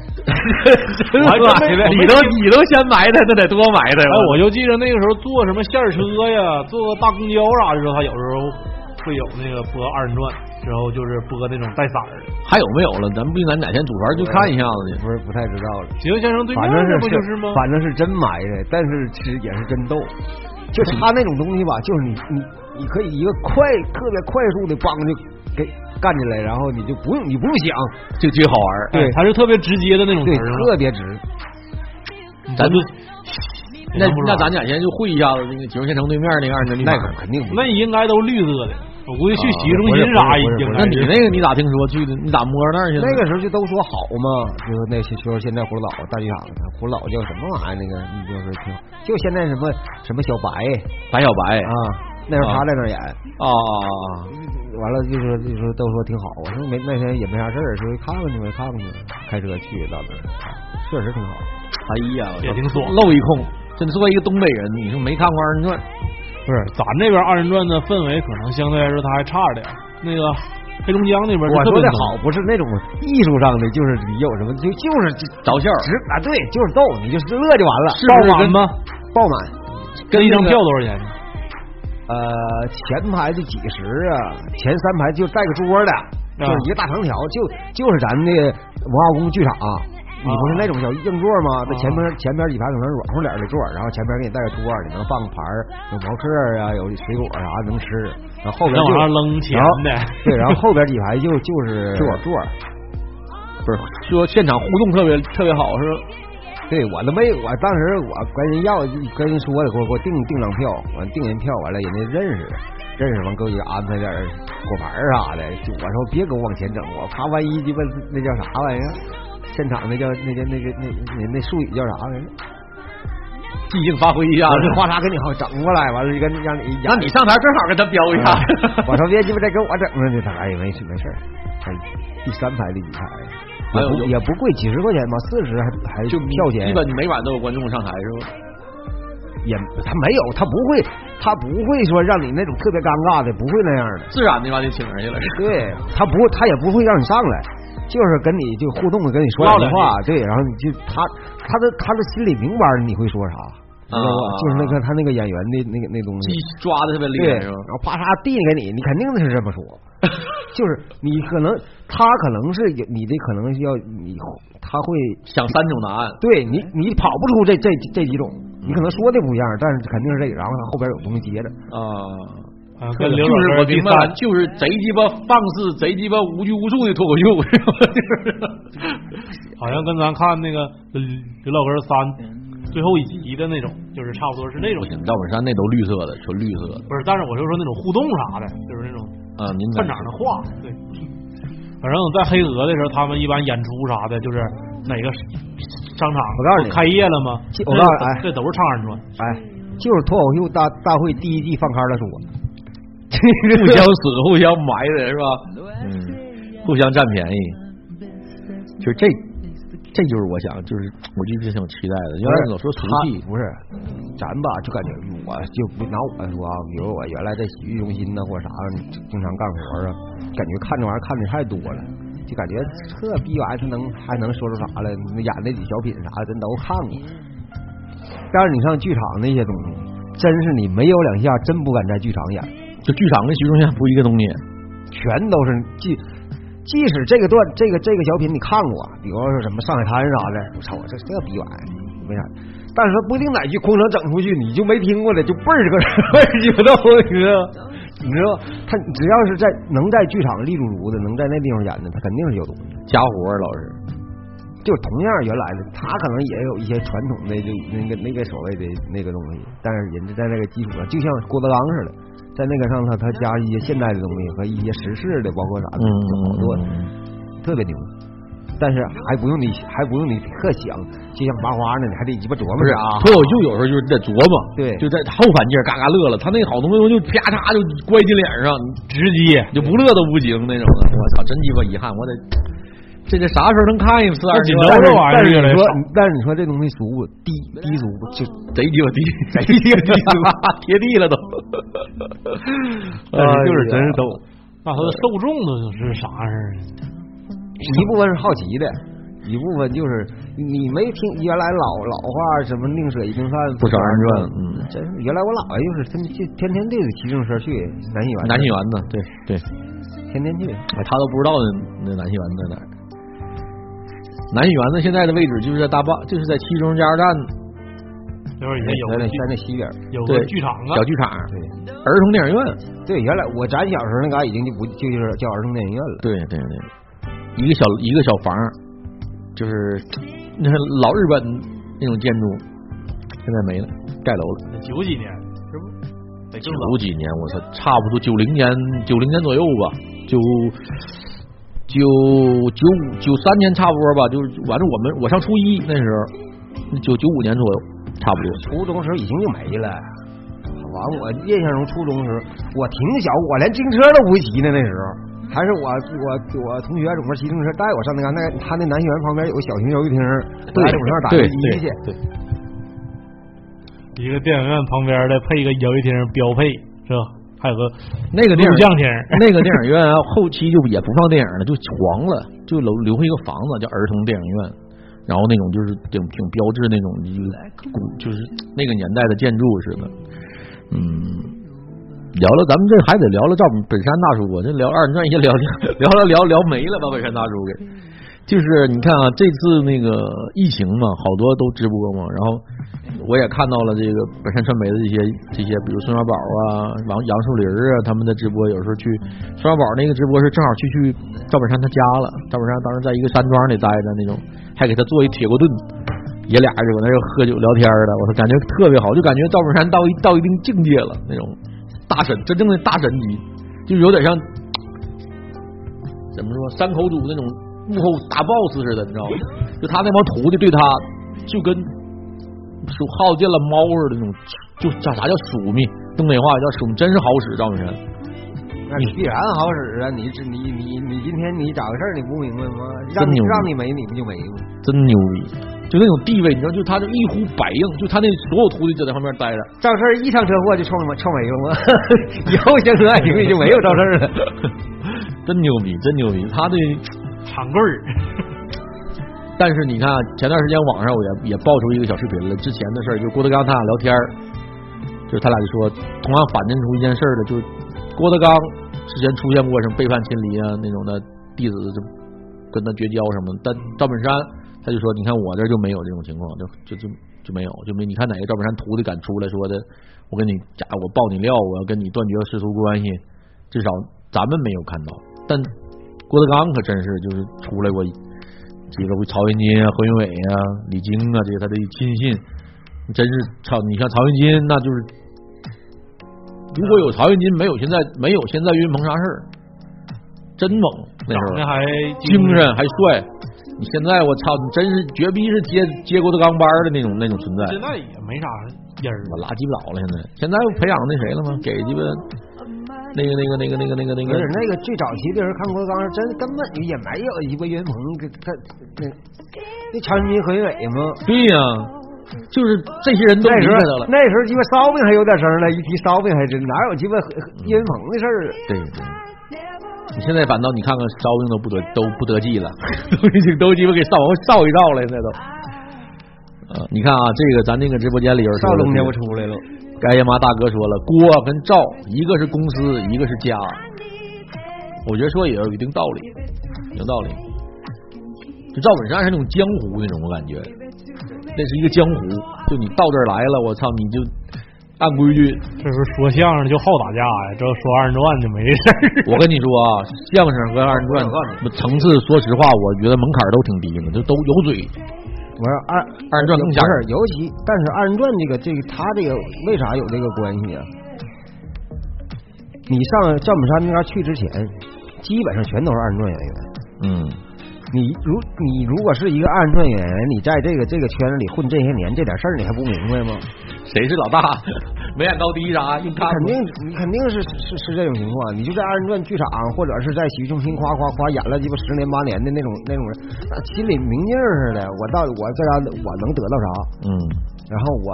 真埋汰，<laughs> 你都你都先埋汰，那得多埋汰。哎，我就记得那个时候坐什么线车呀，坐个大公交啥的时候，他有时候会有那个播二人转。之后就是播那种带色儿的，还有没有了？咱不应该哪天组团去看一下子去？不是不太知道了。行先生对面不就是吗？反正是真埋汰，但是其实也是真逗。就他那种东西吧，就是你你你可以一个快特别快速的帮就给干进来，然后你就不用你不用想，就最好玩。对，他是特别直接的那种，对，特别直。咱就那那咱俩先就会一下子那个九县城对面那个二人那个肯定那应该都绿色的。我估计去洗浴中心啥已经。那你那个你咋听说去的？你咋摸那儿去？那个时候就都说好嘛，就是那些说现在葫芦岛大剧场，葫芦岛叫什么玩意儿？那个你就是听，就现在什么什么小白白小白啊，那时候他在那演啊！完了就说就说都说挺好，我说没那天也没啥事儿，说看看去呗看看去，开车去到那儿，确实挺好。哎呀，也挺爽，露一空。真作为一个东北人，你说没看过二人转？不是，咱这边二人转的氛围可能相对来说它还差点。那个黑龙江那边我说的好不是那种艺术上的，就是你有什么就就是找笑直啊，对，就是逗，你就是乐就完了。爆满吗？爆满。跟一张票多少钱？呃，前排的几十啊，前三排就带个桌的，就是一个大长条，就就是咱的文化宫剧场。你不是那种小硬座吗？在前面前边几排可能软乎点的座，然后前边给你带个桌，你能放个盘儿有毛嗑啊，有水果啥能吃。然后后边就扔钱的，对，然后后边几排就就是坐 <laughs> 座，不是说现场互动特别特别好是吧？对我都没，我当时我跟人要跟人说的，给我给我订订张票，完订人票完了，人家认识认识完，给我安排点果盘啥的。我说别给我往前整，我怕万一鸡巴那叫啥玩意儿。现场那叫那叫那个那那那术语叫啥来着？即兴发挥一下，这花茶给你好整过来，完了就跟让你，让你上台正好跟他飙一下。<laughs> 我说别鸡巴再给我整了，这他哎没事没事。第三排第几排，也不也不贵，几十块钱吧，四十还还就票钱。基本每晚都有观众上台是吧？也他没有，他不会，他不会说让你那种特别尴尬的，不会那样的，自然的把你请上去了。对他不，他也不会让你上来。就是跟你就互动的，跟你说两句话，对，然后你就他他的他的心里明白你会说啥，知道吧？就是那个他那个演员的那个那东西，抓的特别厉害，然后啪嚓递给你，你肯定是这么说。<laughs> 就是你可能他可能是你的可能要你他会想三种答案，对你你跑不出这这这几种，你可能说的不一样，但是肯定是这个，然后他后边有东西接着啊。就是我明白，就是贼鸡巴放肆，贼鸡巴无拘无束的脱口秀，<laughs> 是好像跟咱看那个刘老根三最后一集的那种，就是差不多是那种。赵本山那都绿色的，纯绿色的。不是，但是我就说那种互动啥的，就是那种啊，您犯哪儿的话，对。<laughs> 反正在黑鹅的时候，他们一般演出啥的，就是哪个商场我告诉你开业了吗？我告诉你，哎，这都是唱二人转，哎，就是脱口秀大大会第一季放开了说。互相死，互相埋的是吧？嗯，互相占便宜，就是这，这就是我想，就是我一直挺期待的。原来老说俗气，不是，咱吧就感觉我就不拿我说啊，比如我原来在洗浴中心呢或者啥，经常干活啊，感觉看这玩意儿看的太多了，就感觉这逼玩意儿他能还能说出啥来？演那几小品啥的，咱都看过。但是你上剧场那些东西。真是你没有两下，真不敢在剧场演。就剧场跟虚中心不一个东西。全都是即即使这个段这个这个小品你看过，比方说什么上海滩啥的，我操，这这逼玩意儿没啥。但是不一定哪句空场整出去，你就没听过的，就倍儿个倍儿激动，你知道？你知道他只要是在能在剧场立住足的，能在那地方演的，他肯定是有东西。家活老师，就同样原来的他可能也有一些传统的就那个那个所谓的那个东西，但是人家在那个基础上，就像郭德纲似的。在那个上头，他加一些现代的东西和一些时事的，包括啥的，好多特别牛。但是还不用你，还不用你特想，就像麻花呢，你还得鸡巴琢磨。不是啊，脱口秀有时候就是在琢磨，对，就在后反劲嘎嘎乐了。他那好东西就啪嚓就怪进脸上，直接就不乐都不行那种的。我操，真鸡巴遗憾，我得。这这啥时候能看一次？紧张这玩你说，但是你说这东西俗不低低俗不就 <laughs> 贼鸡巴低，<laughs> 贼鸡巴低俗，<laughs> 贴地了都。但是就是真是逗。那他的受众都是啥样一部分是好奇的，一部分就是你没听原来老老话什么宁舍一顿饭不少人转。嗯，真是原来我姥爷就是他就天天对着骑自行车去南戏园。南戏园子，对对，天天去。哎，他都不知道那南戏园在哪。南戏园子现在的位置就是在大坝，就是在七中加油站，就是以前有在在那西边，有个剧场啊，小剧场，对，儿童电影院，对，原来我咱小时候那嘎已经就不就是叫儿童电影院了，对对对，一个小一个小房，就是那老日本那种建筑，现在没了，盖楼了。九几年是不？九几年，我操，差不多九零年九零年左右吧，就。九九五九三年差不多吧，就是反正。我们我上初一那时候，九九五年左右，差不多。初中时候已经就没了。完，我印象中初中时候我挺小，我连自行车都不会骑呢。那时候还是我我我同学总是骑自行车带我上那个那他那南戏园旁边有个小型游戏厅，在那上打游戏机去。对，一个电影院旁边的配一个游戏厅标配是吧？还有个那个电影厅，<laughs> 那个电影院后期就也不放电影了，就黄了，就留留下一个房子叫儿童电影院，然后那种就是挺挺标志那种古，就是那个年代的建筑似的。嗯，聊了咱们这还得聊了赵本山大叔，我这聊二人转也聊聊 <laughs> 了聊聊没了，把本山大叔给。就是你看啊，这次那个疫情嘛，好多都直播嘛，然后。我也看到了这个本山传媒的这些这些，比如孙小宝啊、王杨树林啊，他们的直播，有时候去孙小宝那个直播是正好去去赵本山他家了，赵本山当时在一个山庄里待着那种，还给他做一铁锅炖，爷俩就搁那又喝酒聊天的，我说感觉特别好，就感觉赵本山到一到一定境界了那种大神，真正的大神级，就有点像怎么说山口组那种幕后大 boss 似的，你知道吗？就他那帮徒弟对他就跟。属耗尽了猫似的那种，就叫啥叫鼠密？东北话叫鼠，真是好使。赵本山，那你必然好使啊！你这你你你今天你咋回事？你不明白吗？让你！让你没你不就没吗？真牛逼！就那种地位，你知道，就他就一呼百应，就他那所有徒弟就在旁边待着。赵四一上车祸就撞撞没了吗？<laughs> 以后相处爱情里就没有赵四了。<laughs> 真牛逼，真牛逼！他的长棍儿。但是你看，前段时间网上我也也爆出一个小视频了，之前的事儿，就郭德纲他俩聊天儿就他俩就说，同样反映出一件事儿的，就是郭德纲之前出现过什么背叛亲离啊那种的弟子就跟他绝交什么，但赵本山他就说，你看我这就没有这种情况，就就就就没有，就没你看哪个赵本山徒弟敢出来说的，我跟你假我爆你料，我要跟你断绝师徒关系，至少咱们没有看到，但郭德纲可真是就是出来过。几个曹云金啊、何云伟啊、李菁啊，这些他的亲信，真是操！你像曹云金，那就是如果有曹云金，没有现在没有现在岳云鹏啥事儿，真猛那时候还精神还帅。你现在我操，你真是绝逼是接接郭德纲班的那种那种存在。现在也没啥音儿，拉鸡巴倒了。现在现在培养那谁了吗？给鸡巴。那个那个那个那个那个那个，那个最早期的人看郭德纲，真根本就也没有一个岳云鹏，他那那曹云金、何云伟吗？对呀，就是这些人都那时候那时候鸡巴烧饼还有点声了，一提烧饼还真哪有鸡巴岳云鹏的事儿啊？对对，你现在反倒你看看烧饼都不得都不得计了，<laughs> 都已经都鸡巴给烧烧一烧了，现在都。呃，你看啊，这个咱那个直播间里边说了少东家我出来了，该爷妈大哥说了，郭跟赵一个是公司，一个是家，我觉得说也有一定道理，有道理。就赵本山是那种江湖那种，我感觉那是一个江湖，就你到这儿来了，我操，你就按规矩。这时候说相声就好打架呀，这说二人转就没事儿。<laughs> 我跟你说啊，相声和二人转层次，说实话，我觉得门槛都挺低的，就都有嘴。我说二二人转更吓不是人，尤其但是二人转这个这个他这个为啥有这个关系啊？你上赵本山那边去之前，基本上全都是二人转演员。嗯，你如你如果是一个二人转演员，你在这个这个圈子里混这些年，这点事儿你还不明白吗？谁是老大？<laughs> 没眼高低啥？硬看肯定你肯定是是是这种情况。你就在二人转剧场，或者是在洗浴中心夸夸夸演了鸡巴十年八年的那种那种人，那心里明镜似的。我到我这样我能得到啥？嗯，然后我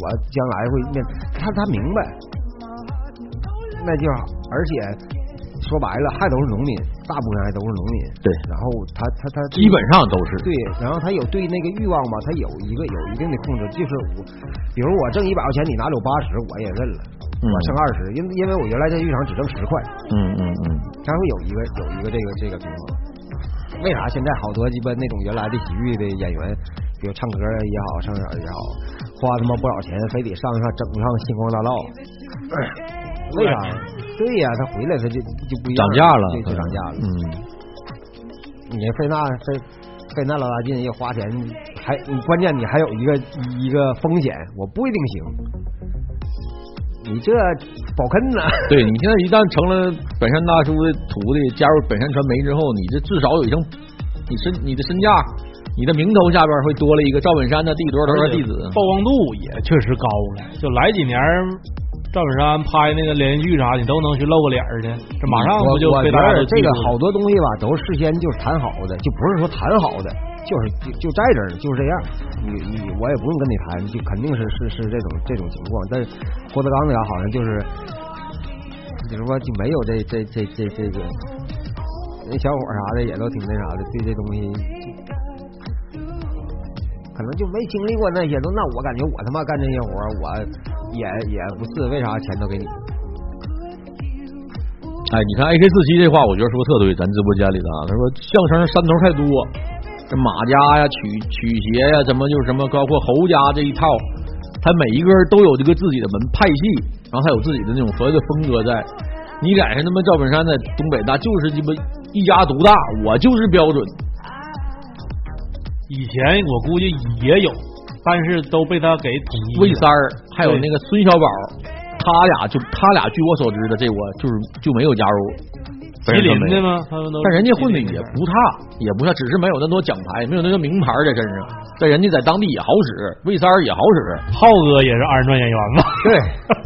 我将来会面，他他明白，那就好，而且说白了还都是农民，大部分还都是农民。对，然后他他他基本上都是对，然后他有对那个欲望吧，他有一个有一定的控制，就是我，比如我挣一百块钱，你拿走八十，我也认了，嗯我剩二十，因因为我原来在浴场只挣十块，嗯嗯嗯，他会有一个有一个这个这个平衡。为啥现在好多鸡巴那种原来的喜剧的演员，比如唱歌也好，唱哪也好，花他妈不少钱，非得上上整上星光大道？为啥？对呀，他回来他就就不一样涨价了就就涨价了。嗯，你费那费费那老大劲又花钱，还你关键你还有一个一个风险，我不一定行。你这保坑呢？<laughs> 对你现在一旦成了本山大叔的徒弟，加入本山传媒之后，你这至少有一层，你身你的身价，你的名头下边会多了一个赵本山的第多少多少弟子。曝光度也确实高了。就来几年，赵本山拍那个连续剧啥，你都能去露个脸儿去，这马上不就被大家这个好多东西吧，都事先就是谈好的，就不是说谈好的，就是就就在这儿，就是这样。你你我也不用跟你谈，就肯定是是是这种这种情况。但是郭德纲那好像就是，就是说就没有这这这这这个，那小伙啥的也都挺那啥的，对这东西可能就没经历过那些都。那我感觉我他妈干这些活儿，我也也不是为啥钱都给你。哎，你看 AK 四七这话，我觉得说的特对，咱直播间里的啊，他说相声山头太多，这马家呀、曲曲协呀，什么就是什么，包括侯家这一套，他每一个人都有这个自己的门派系，然后他有自己的那种所谓的风格在。你赶上他妈赵本山在东北那，就是鸡巴一家独大，我就是标准。以前我估计也有，但是都被他给统一了。魏三儿还有那个孙小宝，他俩就他俩，据我所知的，这我就是就没有加入吉林的吗？他们都但人家混的也不差，也不差，只是没有那多奖牌，没有那个名牌在身上。但人家在当地也好使，魏三儿也好使。浩哥也是二人转演员嘛？对，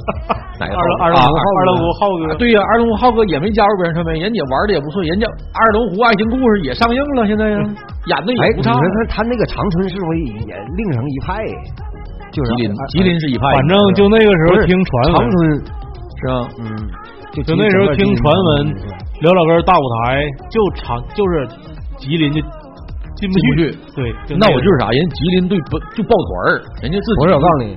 <laughs> 哪个二龙二龙湖啊二龙湖浩哥对呀、二龙湖浩哥也没加入别人传媒，人家玩的也不错，人家二龙湖爱情故事也上映了，现在呀，<laughs> 演的也不差。说他他那个长春是不是也另成一派？就是吉林啊吉林是一派，反正就那个时候听传闻，长春是吧？嗯，就就那时候听传闻，刘老根大舞台就长就是吉林就进不去对，就那我就是啥，人吉林队不就抱团儿，人家自己不是我告诉你，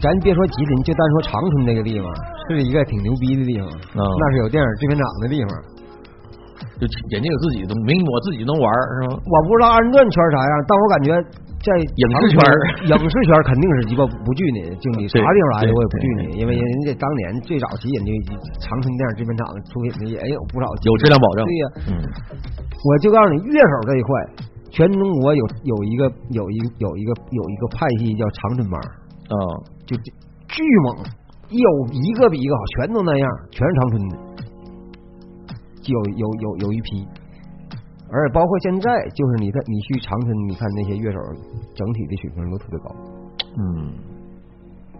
咱别说吉林，就单说长春这个地方，是一个挺牛逼的地方，嗯那是有电影制片厂的地方。就人家有自己的东西，明我自己能玩儿是吧？我不知道二人转圈啥样，但我感觉在影视圈影视圈肯定是鸡巴不惧你，就你啥地方来的我也不惧你，因为人家当年最早期人家长春电影制片厂出品的也有不少有质量保证。对呀、嗯，我就告诉你，乐手这一块，全中国有有一个有一有一个有一个派系叫长春帮，啊、就就巨猛，有一个比一个好，全都那样，全是长春的，就有有有有一批，而且包括现在，就是你看你去长春，你看那些乐手整体的水平都特别高。嗯，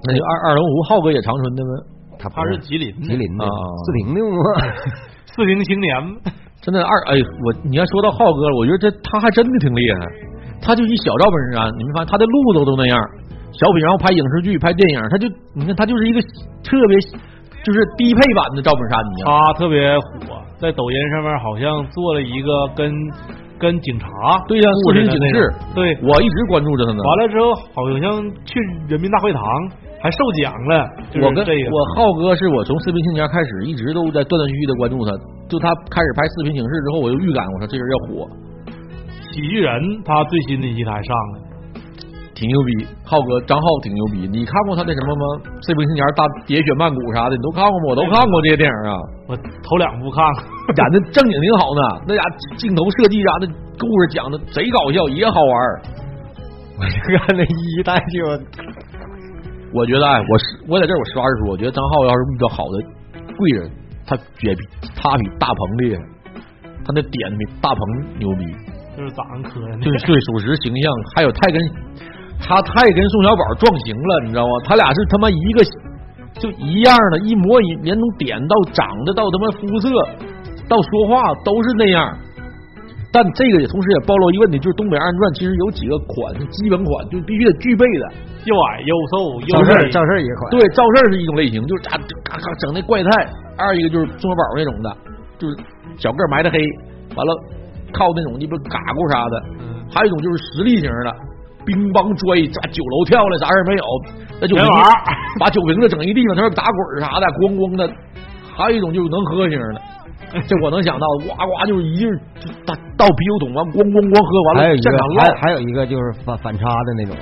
那就二二龙湖浩哥也长春的吗？他他是吉林吉林的啊四平的吗？<laughs> 四平青年，<laughs> 真的二哎，我你要说到浩哥，我觉得这他还真的挺厉害，他就一小赵本山，你没发现他的路子都那样，小品然后拍影视剧、拍电影，他就你看他就是一个特别就是低配版的赵本山，你知道吗？他特别火，在抖音上面好像做了一个跟跟警察对呀、视频警示，对，我一直关注着他呢。完了之后好像去人民大会堂还受奖了，就是我跟这个我浩哥是我从视频青年开始，一直都在断断续续的关注他。就他开始拍视频警示之后，我就预感我说这人要火，喜剧人他最新的一期他还上了，挺牛逼。浩哥张浩挺牛逼，你看过他那什么吗？视频青年大喋血曼谷啥的，你都看过吗？我都看过这些电影啊，我头两部看了，<laughs> 演的正经挺好呢。那家镜头设计啥的，故事讲的贼搞笑，也好玩。我就看那一代就我觉得哎，我实我在这儿我实话实说，我觉得张浩要是遇到好的贵人，他也比他比大鹏厉害，他那点比大鹏牛逼。就是长得磕碜，对对属实形象，还有太跟他太跟宋小宝撞型了，你知道吗？他俩是他妈一个就一样的，一模一连从点到长得到他妈肤色到说话都是那样。但这个也同时也暴露一个问题，就是《东北二人转》其实有几个款是基本款，就必须得具备的。又矮又瘦又赵四，赵四儿也款，对，赵四是一种类型，就是嘎嘎嘎整那怪态；二一个就是宋小宝那种的，就是小个儿埋汰黑，完了靠那种鸡巴嘎咕啥的。嗯，还有一种就是实力型的，乒乓摔，砸酒楼跳了，啥事儿没有，那酒瓶圆碗儿。<laughs> 把酒瓶子整一地方，他说打滚儿啥的，咣咣的。还有一种就是能喝型的，<laughs> 这我能想到，呱呱就是一劲儿就倒倒啤酒桶完，咣咣咣喝完了，还有一个现场还还有一个就是反反差的那种，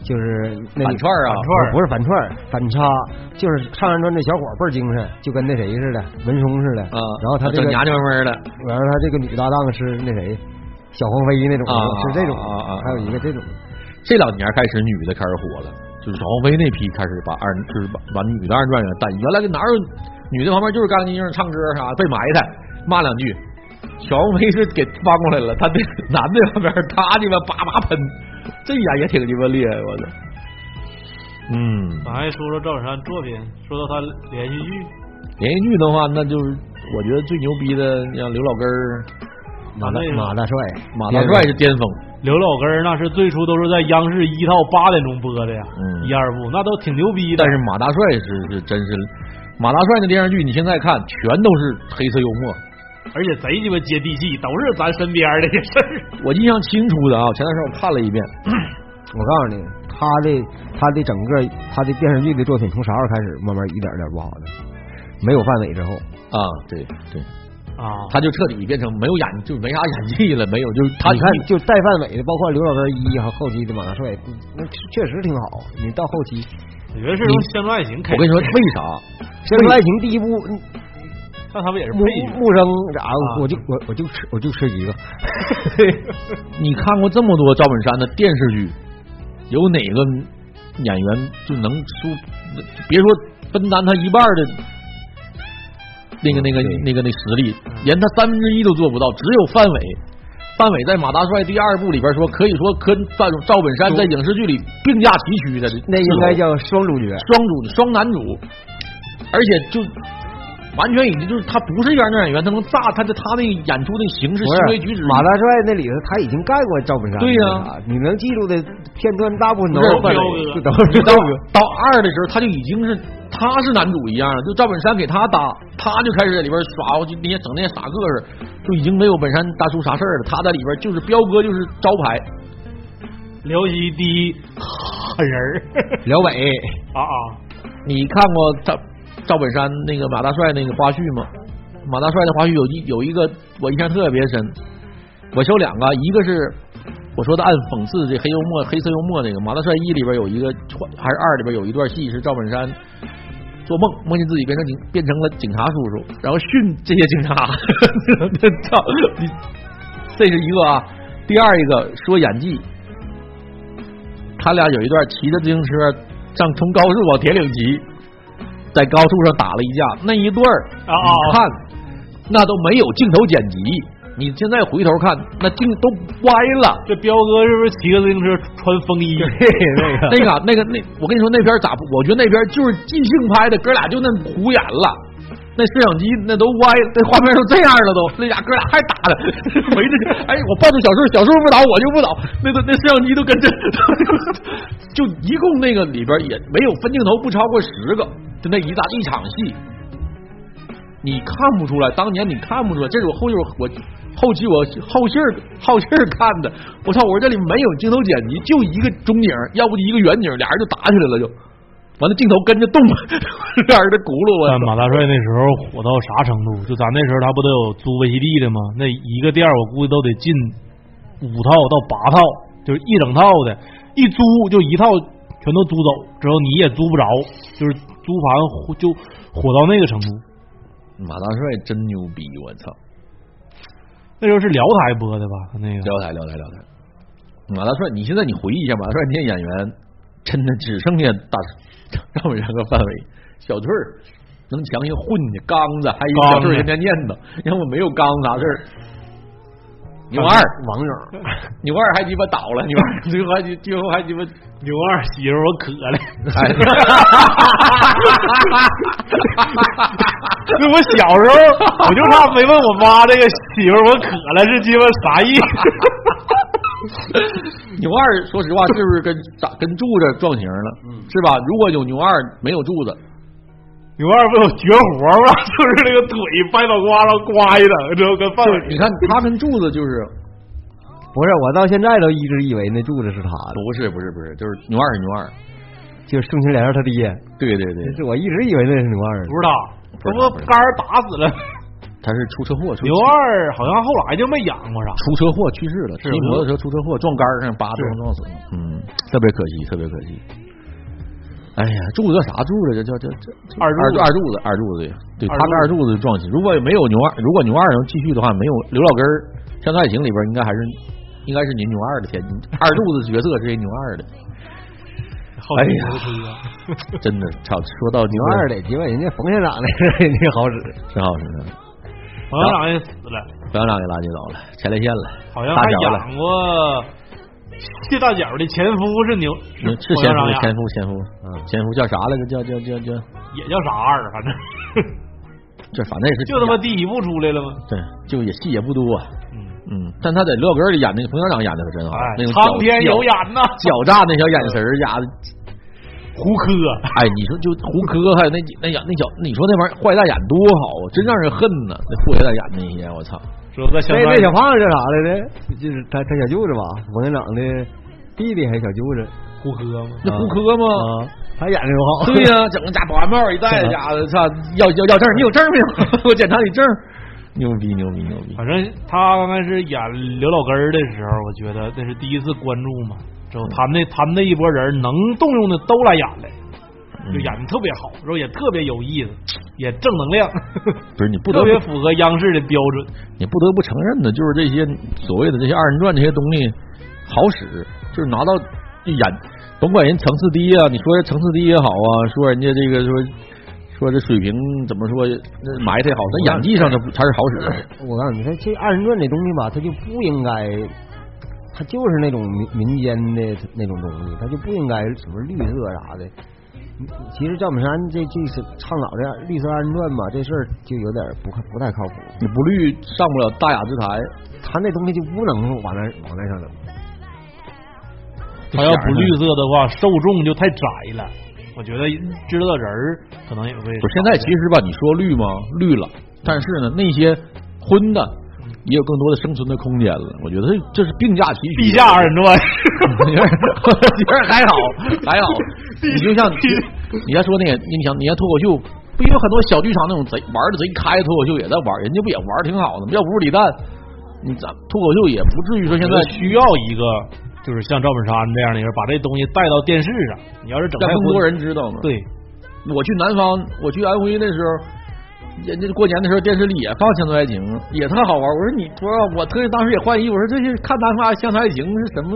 就是那反串儿啊。反串不是反串儿，反差就是上人转这小伙倍儿精神，就跟那谁似的，文松似的。啊，然后他这个，整娘娘味儿的，然后他这个女搭档是那谁，小黄飞那种，啊是这种啊啊啊。还有一个这种，这两年开始女的开始火了，就是小黄飞那批开始把二就是把把女的二人转员带，原来哪有女的旁边就是干干净净唱歌啥被埋汰骂两句，小黄飞是给翻过来了，他那男的旁边他鸡巴叭叭喷，这眼也挺鸡巴厉害，我操！嗯，咱还说说赵本山作品，说到他连续剧，连续剧的话，那就是我觉得最牛逼的，像刘老根儿、马大那个马大帅，马大帅是巅峰，刘老根儿那是最初都是在央视一套八点钟播的呀，嗯一二部那都挺牛逼的。但是马大帅是是真是，马大帅那电视剧你现在看全都是黑色幽默。而且贼鸡巴接地气，都是咱身边的事儿。<laughs> 我印象清楚的啊，前段时间我看了一遍，<clears throat> 我告诉你，他的他的整个他的电视剧的作品从啥时候开始慢慢一点点不好的？没有范伟之后，啊，对对，啊，他就彻底变成没有演，就没啥演技了，没有，就是他你看就带范伟的，包括刘老根一和后期的马大帅，那确实挺好。你到后期，我觉得是从《乡村爱情》开始。我跟你说为啥？《乡村爱情》第一部，那他们也是木配。木生啥啊，我就我我就吃我就吃一个。<laughs> 你看过这么多赵本山的电视剧，有哪个演员就能输？别说分担他一半的那个那个那个那实力，连他三分之一都做不到，只有范伟。范伟在《马大帅》第二部里边说，可以说跟赵赵本山在影视剧里并驾齐驱的，那应该叫双主角。双主双男主，而且就完全已经就是他不是一个演员，他能炸他的他那个演出的形式、行为举止，马大帅那里头，他已经干过赵本山。对呀你能记住的片段大部分都是是范彪伟，哥都是到赵哥。到二的时候，他就已经是他是男主一样，就赵本山给他搭，他就开始在里边耍，就那些整那些傻个儿，就已经没有本山大叔啥事儿了。他在里边就是彪哥，就是招牌。辽西第一狠人儿辽北啊啊！你看过赵赵本山那个马大帅那个花絮吗？马大帅的花絮有一有一个我印象特别深，我说两个，一个是我说的暗讽刺这黑幽默黑色幽默那个马大帅一里边有一个还是二里边有一段戏是赵本山做梦梦见自己变成警变成了警察叔叔，然后训这些警察，<laughs> 操你这是一个啊，第二一个说演技，他俩有一段骑着自行车上从高速往铁岭骑，在高速上打了一架，那一段儿啊看那都没有镜头剪辑，你现在回头看那镜都歪了。这彪哥是不是骑个自行车穿风衣？<laughs> 那个那个那个那，我跟你说那片咋不？我觉得那片就是即兴拍的，哥俩就那胡演了。那摄像机那都歪，那画面都这样了都，那俩哥俩还打呢，<laughs> 围着哎，我抱住小树，小树不倒我就不倒，那个那摄像机都跟着，<laughs> 就一共那个里边也没有分镜头不超过十个，就那一大一场戏，你看不出来，当年你看不出来，这是我后就是我后期我后信儿后信儿看的，我操！我说这里没有镜头剪辑，就一个中景，要不就一个远景，俩人就打起来了就。完了，镜头跟着动，<laughs> 俩人的轱辘我。马大帅那时候火到啥程度？就咱那时候他不都有租 VCD 的吗？那一个店我估计都得进五套到八套，就是一整套的，一租就一套全都租走，之后你也租不着，就是租盘就火到那个程度。马大帅真牛逼，我操！那时候是辽台播的吧？那个辽台，辽台，辽台。马大帅，你现在你回忆一下，马大帅那些演员真的只剩下大。赵本山个范伟，小翠儿能强行混的刚子，还有小翠儿天天念叨，要不没有刚啥事儿。牛二网友，<laughs> 牛二还鸡巴倒了，牛二最后还最后还鸡巴牛二媳妇我渴了。<laughs> 那我小时候我就差没问我妈这个媳妇我渴了是鸡巴啥意思。<laughs> 牛二，说实话，是不是跟咋跟柱子撞型了？是吧？如果有牛二，没有柱子，牛二不有绝活吗？<laughs> 就是那个腿掰脑瓜上刮一的，之后跟范伟。你看他跟柱子就是，不是我到现在都一直以为那柱子是他的，不是不是不是，就是牛二是牛二，就是宋庆莲他爹。对对对，是我一直以为那是牛二，不是他，他不杆儿打死了。他是出车祸，牛二好像后来就没养过啥，出车祸去世了，骑摩托车出车祸撞杆上，叭撞撞死了，嗯，特别可惜，特别可惜。哎呀，柱子叫啥柱子？这叫叫叫二柱二柱子二柱子对，他跟二柱子撞起。如果没有牛二，如果牛二能继续的话，没有刘老根儿，《乡村爱情》里边应该还是应该是您牛二的天，<laughs> 二柱子角色是牛二的。哎呀，<laughs> 真的，操！说到牛二的，结果人家冯县长那人家好使，真好使。冯县长也死了，冯校长给拉进走了，前列腺了，好像还养过谢大脚的前夫是牛，是前夫，前夫，前夫，嗯，前夫叫啥来着？叫叫叫叫，也叫啥二，反正 <laughs> 这反正也是，<laughs> 就他妈第一部出来了吗？对，就也戏也不多，嗯嗯，但他在刘老根里演那个冯校长演的可真好，那种苍天有眼呐，狡诈那小眼神儿家的。胡科，哎，你说就胡科，还有那那演那小，你说那玩意儿坏蛋演多好啊，真让人恨呐！那坏蛋演那些，我操！说个小那小胖子叫啥来着？就是他他小舅子吧，王院长的弟弟还是小舅子？胡科吗？那胡科吗？他演的多好。对呀，<laughs> 整个家保安帽一戴，家伙操！要要要证，你有证没有？<laughs> 我检查你证。牛逼牛逼牛逼！反正他刚开始演刘老根的时候，我觉得那是第一次关注嘛。之后他们那他们那一拨人能动用的都来演了，就演的特别好，然后也特别有意思，也正能量。不是你不特别符合央视的标准，你不得不承认的，就是这些所谓的这些二人转这些东西好使，就是拿到演，甭管人层次低啊，你说层次低也好啊，说人家这个说说这水平怎么说埋汰好，那演技上它它是好使。我告诉你，他这二人转这东西吧，他就不应该。他就是那种民民间的那种东西，他就不应该什么绿色啥的。其实赵本山这这是倡导的绿色二人转嘛，这事儿就有点不不太靠谱。你不绿上不了大雅之台，他那东西就不能往那往那上整。他要不绿色的话，受众就太窄了。我觉得知道的人可能也会。不，现在其实吧，你说绿吗？绿了，但是呢，那些荤的。也有更多的生存的空间了，我觉得这是并驾齐驱。地下二人转，<laughs> 你看还好还好。你就像你 <laughs> 要说那个，你想你像脱口秀，不有很多小剧场那种贼玩的贼开脱口秀也在玩，人家不也玩挺好的吗？要不是李诞，你咱脱口秀也不至于说现在需要一个就是像赵本山这样的人把这东西带到电视上。你要是整更多人知道呢？对，我去南方，我去安徽那时候。人家过年的时候电视里也放《乡村爱情》，也特好玩。我说你，我说我特意当时也换衣服。我说这些看南方《乡村爱情》是什么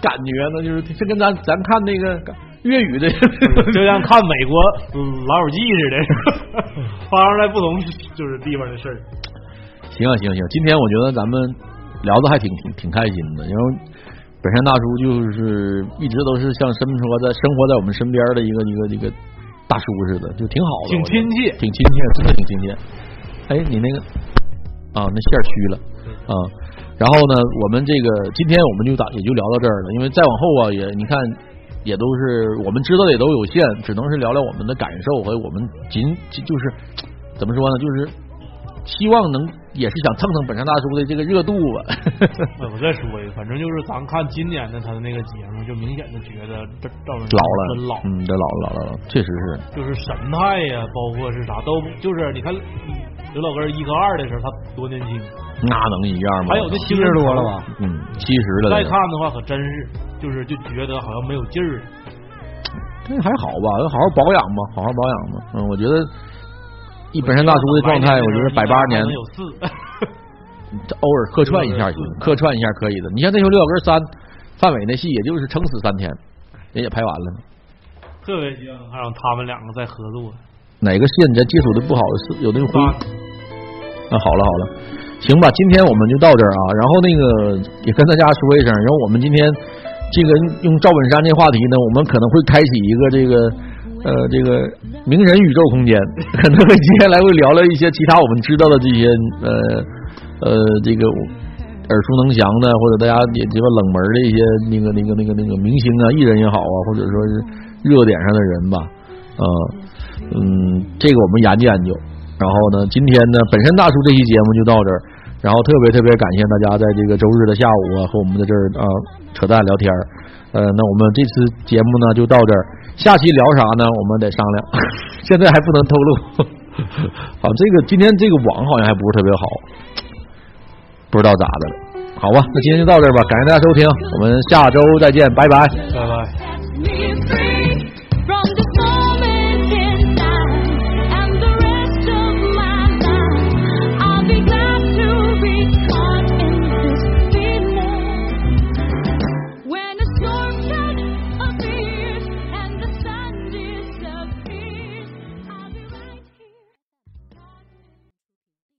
感觉呢？就是这跟咱咱看那个粤语的，就像 <laughs> 看美国老友记似的，<laughs> 发生在不同就是地方的事儿。行啊行行，今天我觉得咱们聊的还挺挺挺开心的，因为本山大叔就是一直都是像生活在生活在我们身边的一个一个一个。大叔似的，就挺好的，挺亲切，挺亲切，真的挺亲切。哎，你那个啊，那线虚了啊。然后呢，我们这个今天我们就打也就聊到这儿了，因为再往后啊，也你看也都是我们知道的也都有限，只能是聊聊我们的感受和我们仅就是怎么说呢，就是希望能也是想蹭蹭本山大叔的这个热度吧。哎 <laughs> 我再说一个，反正就是咱看今年的他的那个节目，就明显的觉得这赵本山老了，真老，嗯，这老了老了老了，确实是。就是神态呀，包括是啥都就是你看刘老根一和二的时候，他多年轻，那能一样吗？还有那七十多了吧？嗯，七十了。再看的话，可真是就是就觉得好像没有劲儿。这还好吧，好好保养吧，好好保养吧。嗯，我觉得一本山大叔的状态，我觉得百八十年能有四，<laughs> 偶尔客串一下行，客串一下可以的。你像那时候刘老根三范伟那戏，也就是撑死三天，人也拍完了。特别希望能看上他们两个再合作。哪个戏你这接触的不好是有那个灰？好了好了，行吧，今天我们就到这儿啊。然后那个也跟大家说一声，然后我们今天这个用赵本山这话题呢，我们可能会开启一个这个呃这个名人宇宙空间，<laughs> 可能会接下来会聊聊一些其他我们知道的这些呃呃这个耳熟能详的，或者大家也这个冷门的一些那个那个那个那个明星啊、艺人也好啊，或者说是热点上的人吧，呃嗯，这个我们研究研究。然后呢，今天呢，本身大叔这期节目就到这儿。然后特别特别感谢大家在这个周日的下午啊，和我们在这儿啊扯淡聊天儿。呃，那我们这次节目呢就到这儿，下期聊啥呢？我们得商量，现在还不能透露。好，这个今天这个网好像还不是特别好，不知道咋的了。好吧，那今天就到这儿吧，感谢大家收听，我们下周再见，拜拜。拜拜。